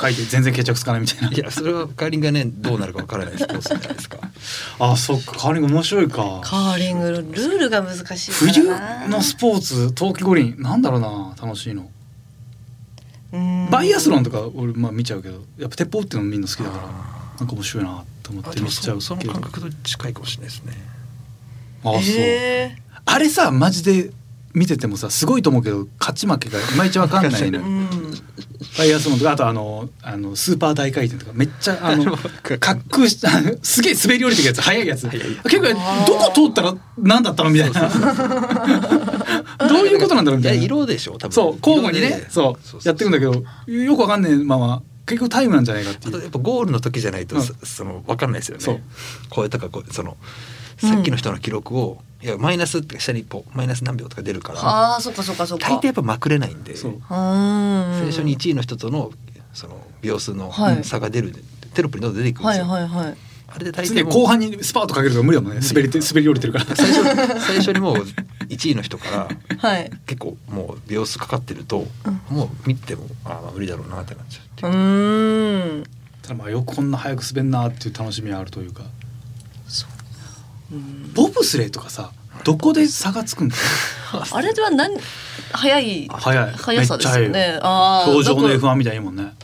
書いて全然決着つかないみたいな。いやそれはカーリングがねどうなるかわからないスポーツじゃないですか。あそっか。カーリング面白いか。カーリングルールが難しい冬のスポーツ冬季五輪なんだろうな。楽しいの。うん。バイアスロンとか俺まあ見ちゃうけどやっぱ鉄砲っていうのみんな好きだからなんか面白いなと思って見ちゃそうその感覚と近いかもしれないですね。あそう。へあれさマジで見ててもさすごいと思うけど勝ち負けがいまいちわかんないのよ。ーうん。バイアスロンとかあとあのあのスーパー大回転とかめっちゃあの *laughs* 滑空した *laughs* すげえ滑り降りてくやつ速いやつ。結構どこ通ったら何だったのみたいな。*laughs* どういうことなんだろうみたいな。や色でしょ多分。そう交互にねそうやっていくんだけどよくわかんねえまま結局タイムなんじゃないかっていう。あとやっぱゴールの時じゃないと、うん。そその分かんないですよね。超えたかこうそのさっきの人の記録を、いやマイナスって下にこうマイナス何秒とか出るから。ああそっかそっかそっか。大抵やっぱまくれないんで。そう。うん。最初に1位の人とのその秒数のはい。差が出る、テロップにどんどん出てくるんはいですよ、はいはいあれで大常に抵もう後半にスパートかけると無理だもんね。滑りて滑り降りてるから。最初最初にもう1位の人からはい。結構もう秒数かかってると、もう見てもああ無理だろうなってなっちゃうってういう。ーん。ただまあよくこんな早く滑んなっていう楽しみはあるというかボブスレーとかさどこで差がつくんだ *laughs* あれでは何早い早い。速さですよめっちゃねああ表情のどこ？F1 みたいにもんね。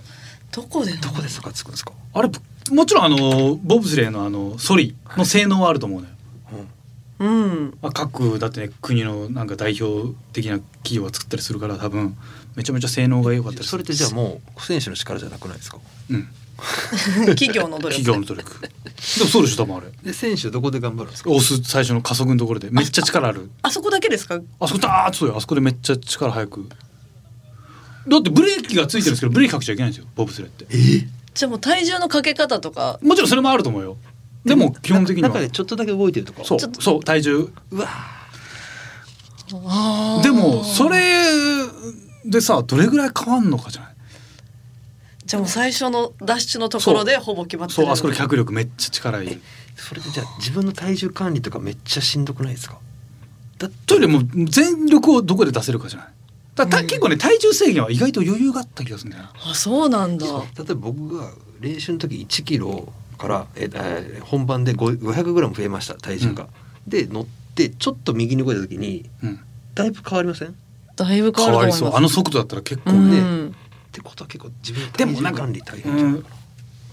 どこでどこで差がつくんですか、あれもちろんあのボブスレーのあのソリの性能はあると思うのよ、うん。まあ、各だってね国のなんか代表的な企業が作ったりするから多分めちゃめちゃ性能が良かったりする。それってじゃあもう選手の力じゃなくないですか？うん *laughs* 企業の努力。企業の努力。でもそうでしょ多分あれ。で選手どこで頑張るんですか？押す最初の加速のところで。めっちゃ力ある。あそこだけですか？あそこダーッとそうよ。あそこでめっちゃ力速く。だってブレーキがついてるんですけどブレーキかけちゃいけないんですよ。ボブスレーって。じゃあもう体重のかけ方とか。もちろんそれもあると思うよ。でも基本的には。中でちょっとだけ動いてるとか？そうそう体重。うわでもそれでさどれぐらい変わんのかじゃない？じゃあもう最初のダッシュのところでほぼ決まってる。そうあそこで脚力めっちゃ力いるそれでじゃあ自分の体重管理とかめっちゃしんどくないですか？だというよりも全力をどこで出せるかじゃない。だからた結構ね体重制限は意外と余裕があった気がするんだよな。あそうなんだ。例えば僕が練習の時1キロからええー本番で5 500グラム増えました体重が、で乗ってちょっと右に動いた時にうん。だいぶ変わりません？っだいぶ変変わると思います。そう。あの速度だったら結構うね、んてことは結構自分のでもなんか体重管理大う変じゃないかん。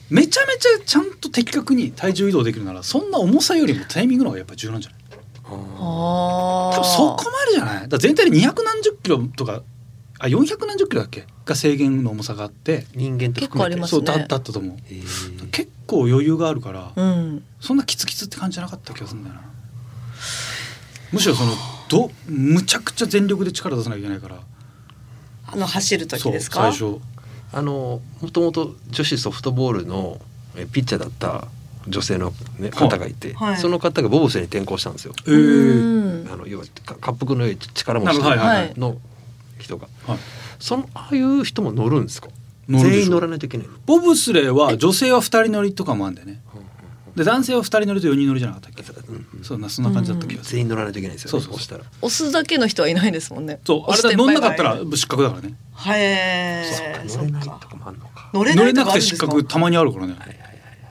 めちゃめちゃちゃんと的確に体重移動できるならそんな重さよりもタイミングの方がやっぱ重要なんじゃない？な、ああ多分そこまでじゃない。だ全体で200何十キロとかあ400何十キロだっけ？が制限の重さがあってー人間と結構ありますそうだだったと思う。えー。結構余裕があるから、うん。そんなキツキツって感じじゃなかった気がするんだよな。むしろそのどむちゃくちゃ全力で力出さなきゃいけないからあの走る時ですか？最初。あのもともと女子ソフトボールのえピッチャーだった女性の、ね、方がいて、はい。その方がボブスレーに転向したんですよ。えー。うん。あの要はか滑腹の良い力持ちの人が、はい。そのああいう人も乗るんですか？乗るでしょ。全員乗らないといけないの？ボブスレーは女性は2人乗りとかもあるんだよねで男性は2人乗りと4人乗りじゃなかったっけ？うんうんそうなそんな感じだった気がする。全員乗らないといけないんですよ、ね、そうそう押したら。押すだけの人はいないですもんね。そうあれだ乗んなかったら失格だからね。へそっかえ乗れないとかもあるのか。乗れない乗れなくて失格たまにあるからね。はいはいはい。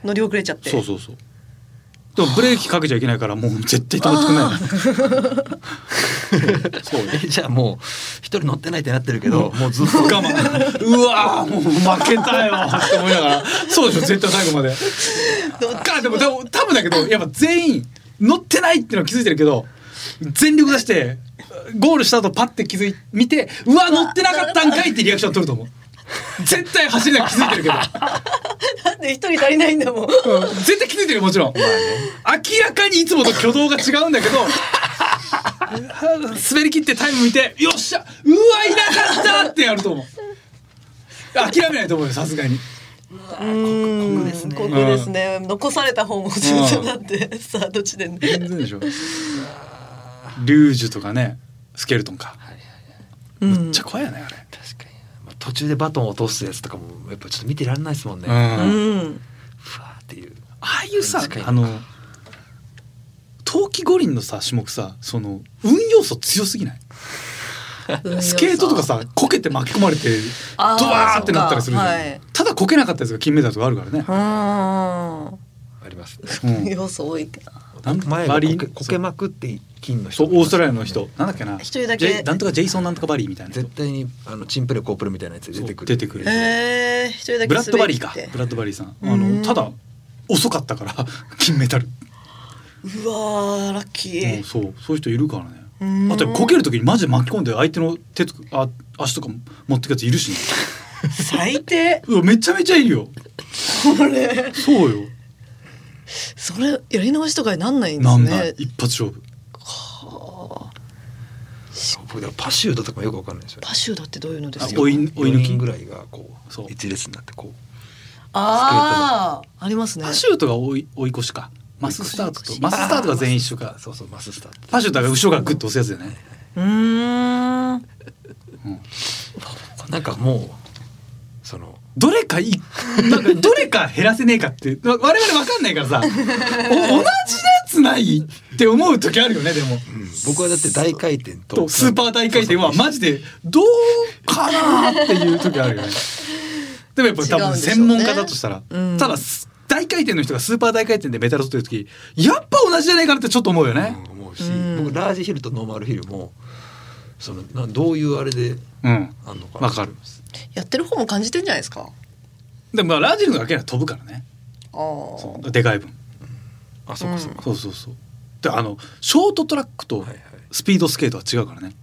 乗り遅れちゃって。そうそうそうでもブレーキかけちゃいけないからもう絶対止めてくい *laughs* そう。えじゃあもう一人乗ってないってなってるけど、もうずっと。我慢。うわーもう負けたよって思いながら。そうでしょ絶対最後まで。かでもでも多分だけどやっぱ全員乗ってないっていうのは気づいてるけど全力出してゴールした後パッて気づい見てうわ乗ってなかったんかいってリアクション取ると思う *laughs* 絶対走りながら気づいてるけど、*laughs* なんで一人足りないんだもん。うん。絶対気づいてるよもちろん、明らかにいつもと挙動が違うんだけど *laughs* 滑り切ってタイム見てよっしゃうわいなかったってやると思う。諦めないと思うよさすがに。うん。ですね。ここですね。残された方も自分だってスタート地点で全然でしょ。リュージュとかねスケルトンか。うん。めっちゃ怖いよねあれ途中でバトンを落とすやつとかもやっぱちょっと見てらんないですもんね、うふわんうんーっていう。ああいうさあの冬季五輪のさ種目さその運要素強すぎない？スケートとかさこけて巻き込まれてドワーってなったりするじゃん、はい。ただこけなかったやつが金メダルとかあるからね、うん。ありますね。うん要素多いなん前がこけまくって金の人そうオーストラリアの人。なんだっけな。一人だけ。なんとかジェイソンなんとかバリーみたいな人。絶対にあのチンプレコープルみたいなやつで出てくる。出てくる。へえ一人だけブラッドバリーか。ブラッドバリーさん。あうん。のただ遅かったから *laughs* 金メダル。うわーラッキもうーそうそういう人いるからね。うん。あとこける時にマジで巻き込んで相手の手とかあ足とか持ってくやついるしね。最低。*laughs* うわめちゃめちゃいるよ。これ。そうよ。それやり直しとかになんないんでなすね。んない。一発勝負僕でもパシュートとかもよくわかんないですよね。パシュートってどういうのですか？あ追い抜き？ぐらいがこそう。う一列になってこう。ああありますね。パシュートが追い追い越しか。マススタートとマススタートが全員一緒か。そうそうマススタート。パシュートが後ろからグッと押すやつだよねうーん。なんかもうそのどれかいなんかどれか減らせねえかってわ我々わかんないからさ。*laughs* お同じやつないって思う時あるよねでも。僕はだって大回転ととスーパー大回転はマジでどうかなっていう時あるよね。*laughs* でもやっぱ多分専門家だとしたら、うんただ大回転の人がスーパー大回転でメダル取ってる時やっぱ同じじゃないかなってちょっと思うよね。うん思うし、うん。僕ラージヒルとノーマルヒルもそのなどういうあれでうん。あんのかわかる。やってる方も感じてんじゃないですか。でもまあラージルのだけは飛ぶからね。あでかい分あそうかそうか、そうそうそう。であのショートトラックとはいはい。スピードスケートは違うからね。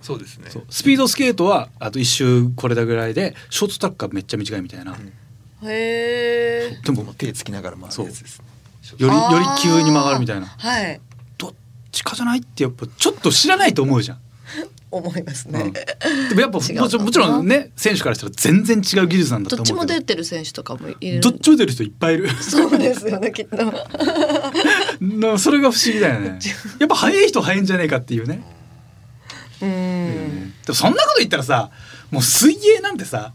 そうですね。そう。スピードスケートはあと一周これだぐらいでショートトラックがめっちゃ短いみたいな、あへえでももう手つきながら回るやつですね。よりより急に曲がるみたいな。はい。どっちかじゃないってやっぱちょっと知らないと思うじゃん、思いますね、うん、でもやっぱもちろんもちろんね選手からしたら全然違う技術なんだとどっち思うけど。も出てる選手とかもいる。どっちも出る人いっぱいいる。そうですよねきっと。*laughs* なそれが不思議だよね。やっぱ速い人速いんじゃねえかっていうね、ううん。でもそんなこと言ったらさもう水泳なんてさ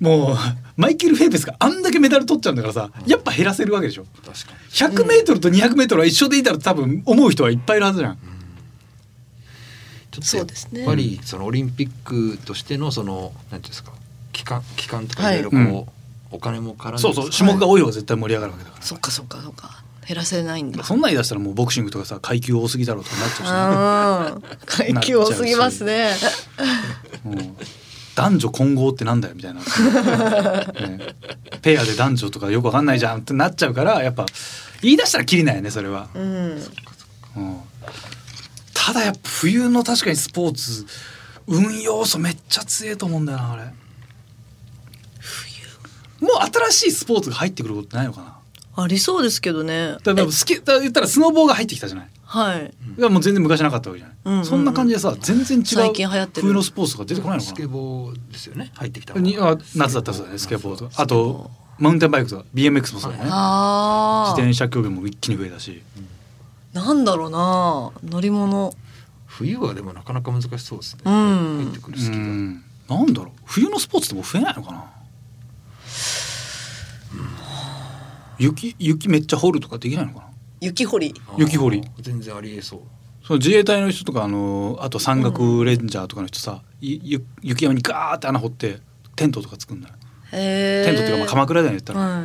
もうマイケル・フェイペスがあんだけメダル取っちゃうんだからさやっぱ減らせるわけでしょ。確かに。100m と 200m は一緒でいたら多分思う人はいっぱいいるはずじゃん、ちょっとそうですね。やっぱりそのオリンピックとしてのそのなんていうんですか期間期間とかはいいろいろこう、うん。お金も絡んでそうそう。種目が多い方が絶対盛り上がるわけだから、そっかそっか。そっか減らせないんだ。そんなん言い出したらもうボクシングとかさ階級多すぎだろうとかなっちゃうしね。階級多すぎますね。うん。男女混合ってなんだよみたいな、ね。ペアで男女とかよくわかんないじゃんってなっちゃうからやっぱ言い出したらきりないよねそれは、うん。うんただやっぱ冬の確かにスポーツ運要素めっちゃ強いと思うんだよなあれ。もう新しいスポーツが入ってくることってないのかな？ありそうですけどね。だからスケだ言ったらスノボーが入ってきたじゃない？はい。いやもう全然昔なかったわけじゃない、うんうんうん。そんな感じでさ全然違う最近流行ってる。冬のスポーツが出てこないのかな？スケボーですよね。入ってきたのにあ夏だったらそうだねスケボーと。かあとマウンテンバイクとか BMX もそうだね、ああ自転車競技も一気に増えたしなんだろうな乗り物。冬はでもなかなか難しそうですね、うん。入ってくるうスキーが。ん。なんだろう。冬のスポーツってもう増えないのかな、雪雪めっちゃ掘るとかできないのかな？雪掘り。雪掘り。全然ありえそう。その自衛隊の人とかあのあと山岳レンジャーとかの人さ、いゆ雪山にガーって穴掘ってテントとか作るんだよへえテントっていうかまあ鎌倉だよね言ったら、は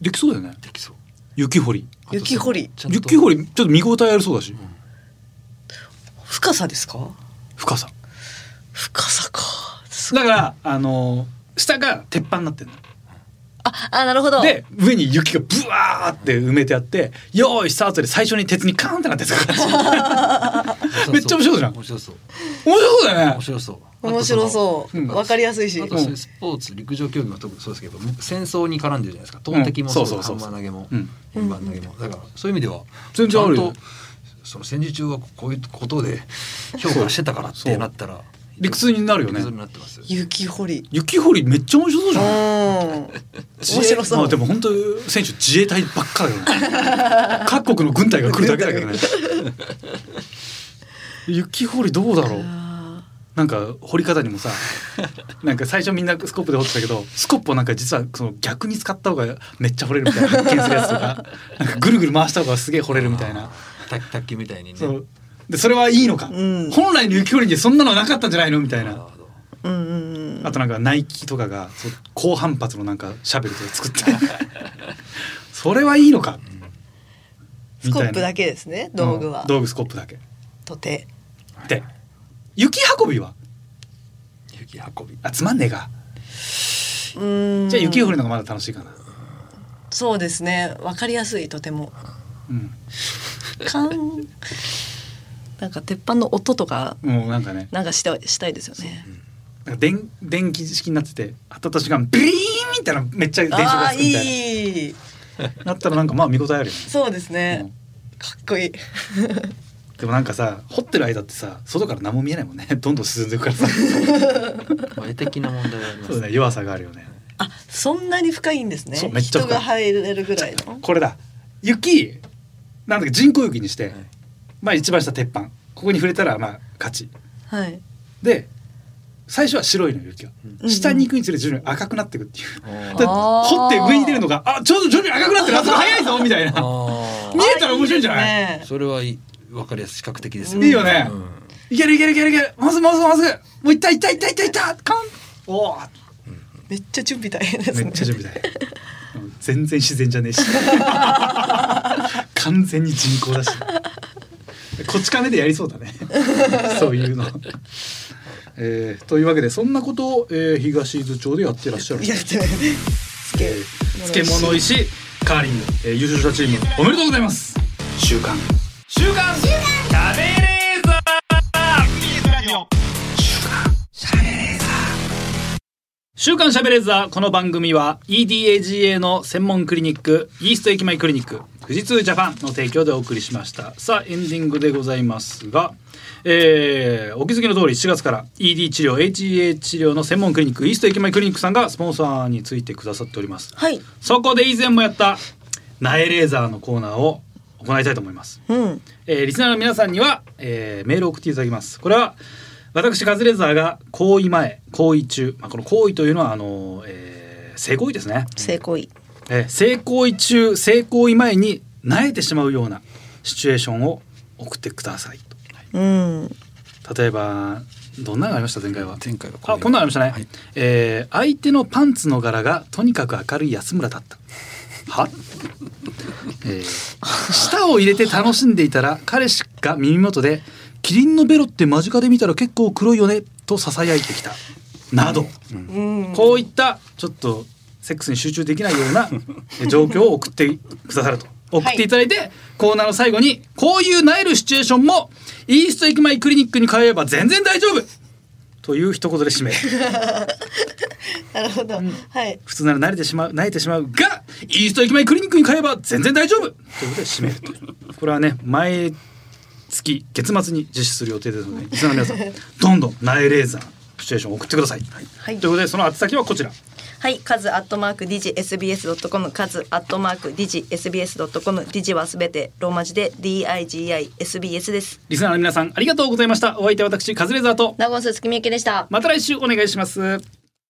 できそうだよね。できそう。雪掘り雪掘り。雪掘りちょっと見応えありそうだし、い深さですか？深さ。深さか。だからあの下が鉄板になってるの。ああなるほど。で上に雪がブワーって埋めてあって「よーいスタート」で最初に鉄にカーンってなってる感じめっちゃ面白いじゃん。面白そう。面白そうだよね。面白そう面白そう。うん。わかりやすいし。あとスポーツ陸上競技も特にそうですけど戦争に絡んでるじゃないですか。投擲もそうだハン投げもうん。円盤投げも。だからそういう意味では全然あるよ。その戦時中はこういうことで評価してたからってなったら理屈になるよね。雪掘り。雪掘りめっちゃ面白そうじうん。*laughs* ゃん面白そう。まあでも本当選手自衛隊ばっかだよね。*laughs* 各国の軍隊が来るだけだけどね。*laughs* 雪掘りどうだろう。あなんか掘り方にもさ *laughs* なんか最初みんなスコップで掘ってたけどスコップをなんか実はその逆に使った方がめっちゃ掘れるみたいな発見するやつとか *laughs* なんかぐるぐる回した方がすげえ掘れるみたいな。卓卓球みたいにね。そう。でそれはいいのか、うん。本来の雪掘りにそんなのなかったんじゃないのみたいな。うんうんうん。あとなんかナイキとかがそう高反発のなんかシャベルとか作って。*laughs* それはいいのか。スコップだけけですね道具は。道具スコップだけ。とてで雪運びは？雪運び。あつまんねえか。うん。じゃあ雪掘りの方がまだ楽しいかな。そうですね。わかりやすいとても。うん。カンなんか鉄板の音とかもうなんかね。なんかしたしたいですよね。なんか電電気式になってて当たった瞬間ビリーンみたいなめっちゃ電飾ああがつくみたいいい。ななったらなんかまあ見応えあるよね。そうですね、うん。かっこいいでもなんかさ掘ってる間ってさ外から何も見えないもんね。*laughs* どんどん進んでいくからさ。*laughs* まあ絵的な問題はありますそうだね弱さがあるよね。あそんなに深いんですね。そうめっちゃ深い。人が入れるぐらいの。これだ。雪なんだっけ人工雪にして、まあ一番下鉄板。ここに触れたらまあ勝ち。はい。で最初は白いの雪が、うん。下に行くにつれ徐々に赤くなっていくっていう、あー。で掘って上に出るのがあちょうど徐々に赤くなってるあそこ早いぞみたいな。見えたら面白いんじゃない？ね。それはいいわかりやすい視覚的ですいいよね、うん。いけるいけるいけるいける。まずまずまず。もういったいったいったいったいった。カンおおめっちゃ準備大変ですね。めっちゃ準備だようん全然自然じゃねえし。*laughs* 完全に人工だし。こっち亀でやりそうだね。そういうの、えーというわけでそんなことを、えー東伊豆町でやってらっしゃる。やってないつけ漬物石カーリング、えー優勝したチームおめでとうございます。週刊週刊食べレーザー。週刊しゃべれーザー。この番組は EDAGA の専門クリニックイースト駅前クリニック富士通ジャパンの提供でお送りしました。さあエンディングでございますがえーお気づきの通り7月から ED 治療 HEA 治療の専門クリニックイースト駅前クリニックさんがスポンサーについてくださっております。はい。そこで以前もやった苗レーザーのコーナーを行いたいと思います。うん。えーリスナーの皆さんには、えーメールを送っていただきます。これは私カズレーザーが行為前、行為中、まあ、この行為というのはあの、えー性行為ですね。成功いえー性行為中、性行為前に萎えてしまうようなシチュエーションを送ってくださいと。うん。例えばどんなのがありました？前回は。前回はあこんなのありましたね、はい。えー相手のパンツの柄がとにかく明るい安村だったは、えー舌を入れて楽しんでいたら彼氏が耳元で「キリンのベロって間近で見たら結構黒いよね」とささやいてきた。など、うん。こういったちょっとセックスに集中できないようなえ *laughs* 状況を送ってくださると。送っていただいて、コーナーの最後にこういうなえるシチュエーションもイースト駅前クリニックに通えば全然大丈夫という一言で締め。る *laughs* なるほど、はい。普通なら慣れてしまう慣れてしまうがイースト駅前クリニックに通えば全然大丈夫。ということで締めると。これはね毎月月末に実施する予定ですので *laughs* リスナーの皆さんどんどんナエレーザーシチュエーションを送ってください、はい。ということでその宛先はこちらはい、カズアットマークディジ SBS ドットコム、カズアットマークディジ SBS ドットコム、ディジはすべてローマ字で D I G I S B S です。リスナーの皆さんありがとうございましたお相手は私カズレーザーと名古屋鈴木みゆきでした。また来週お願いします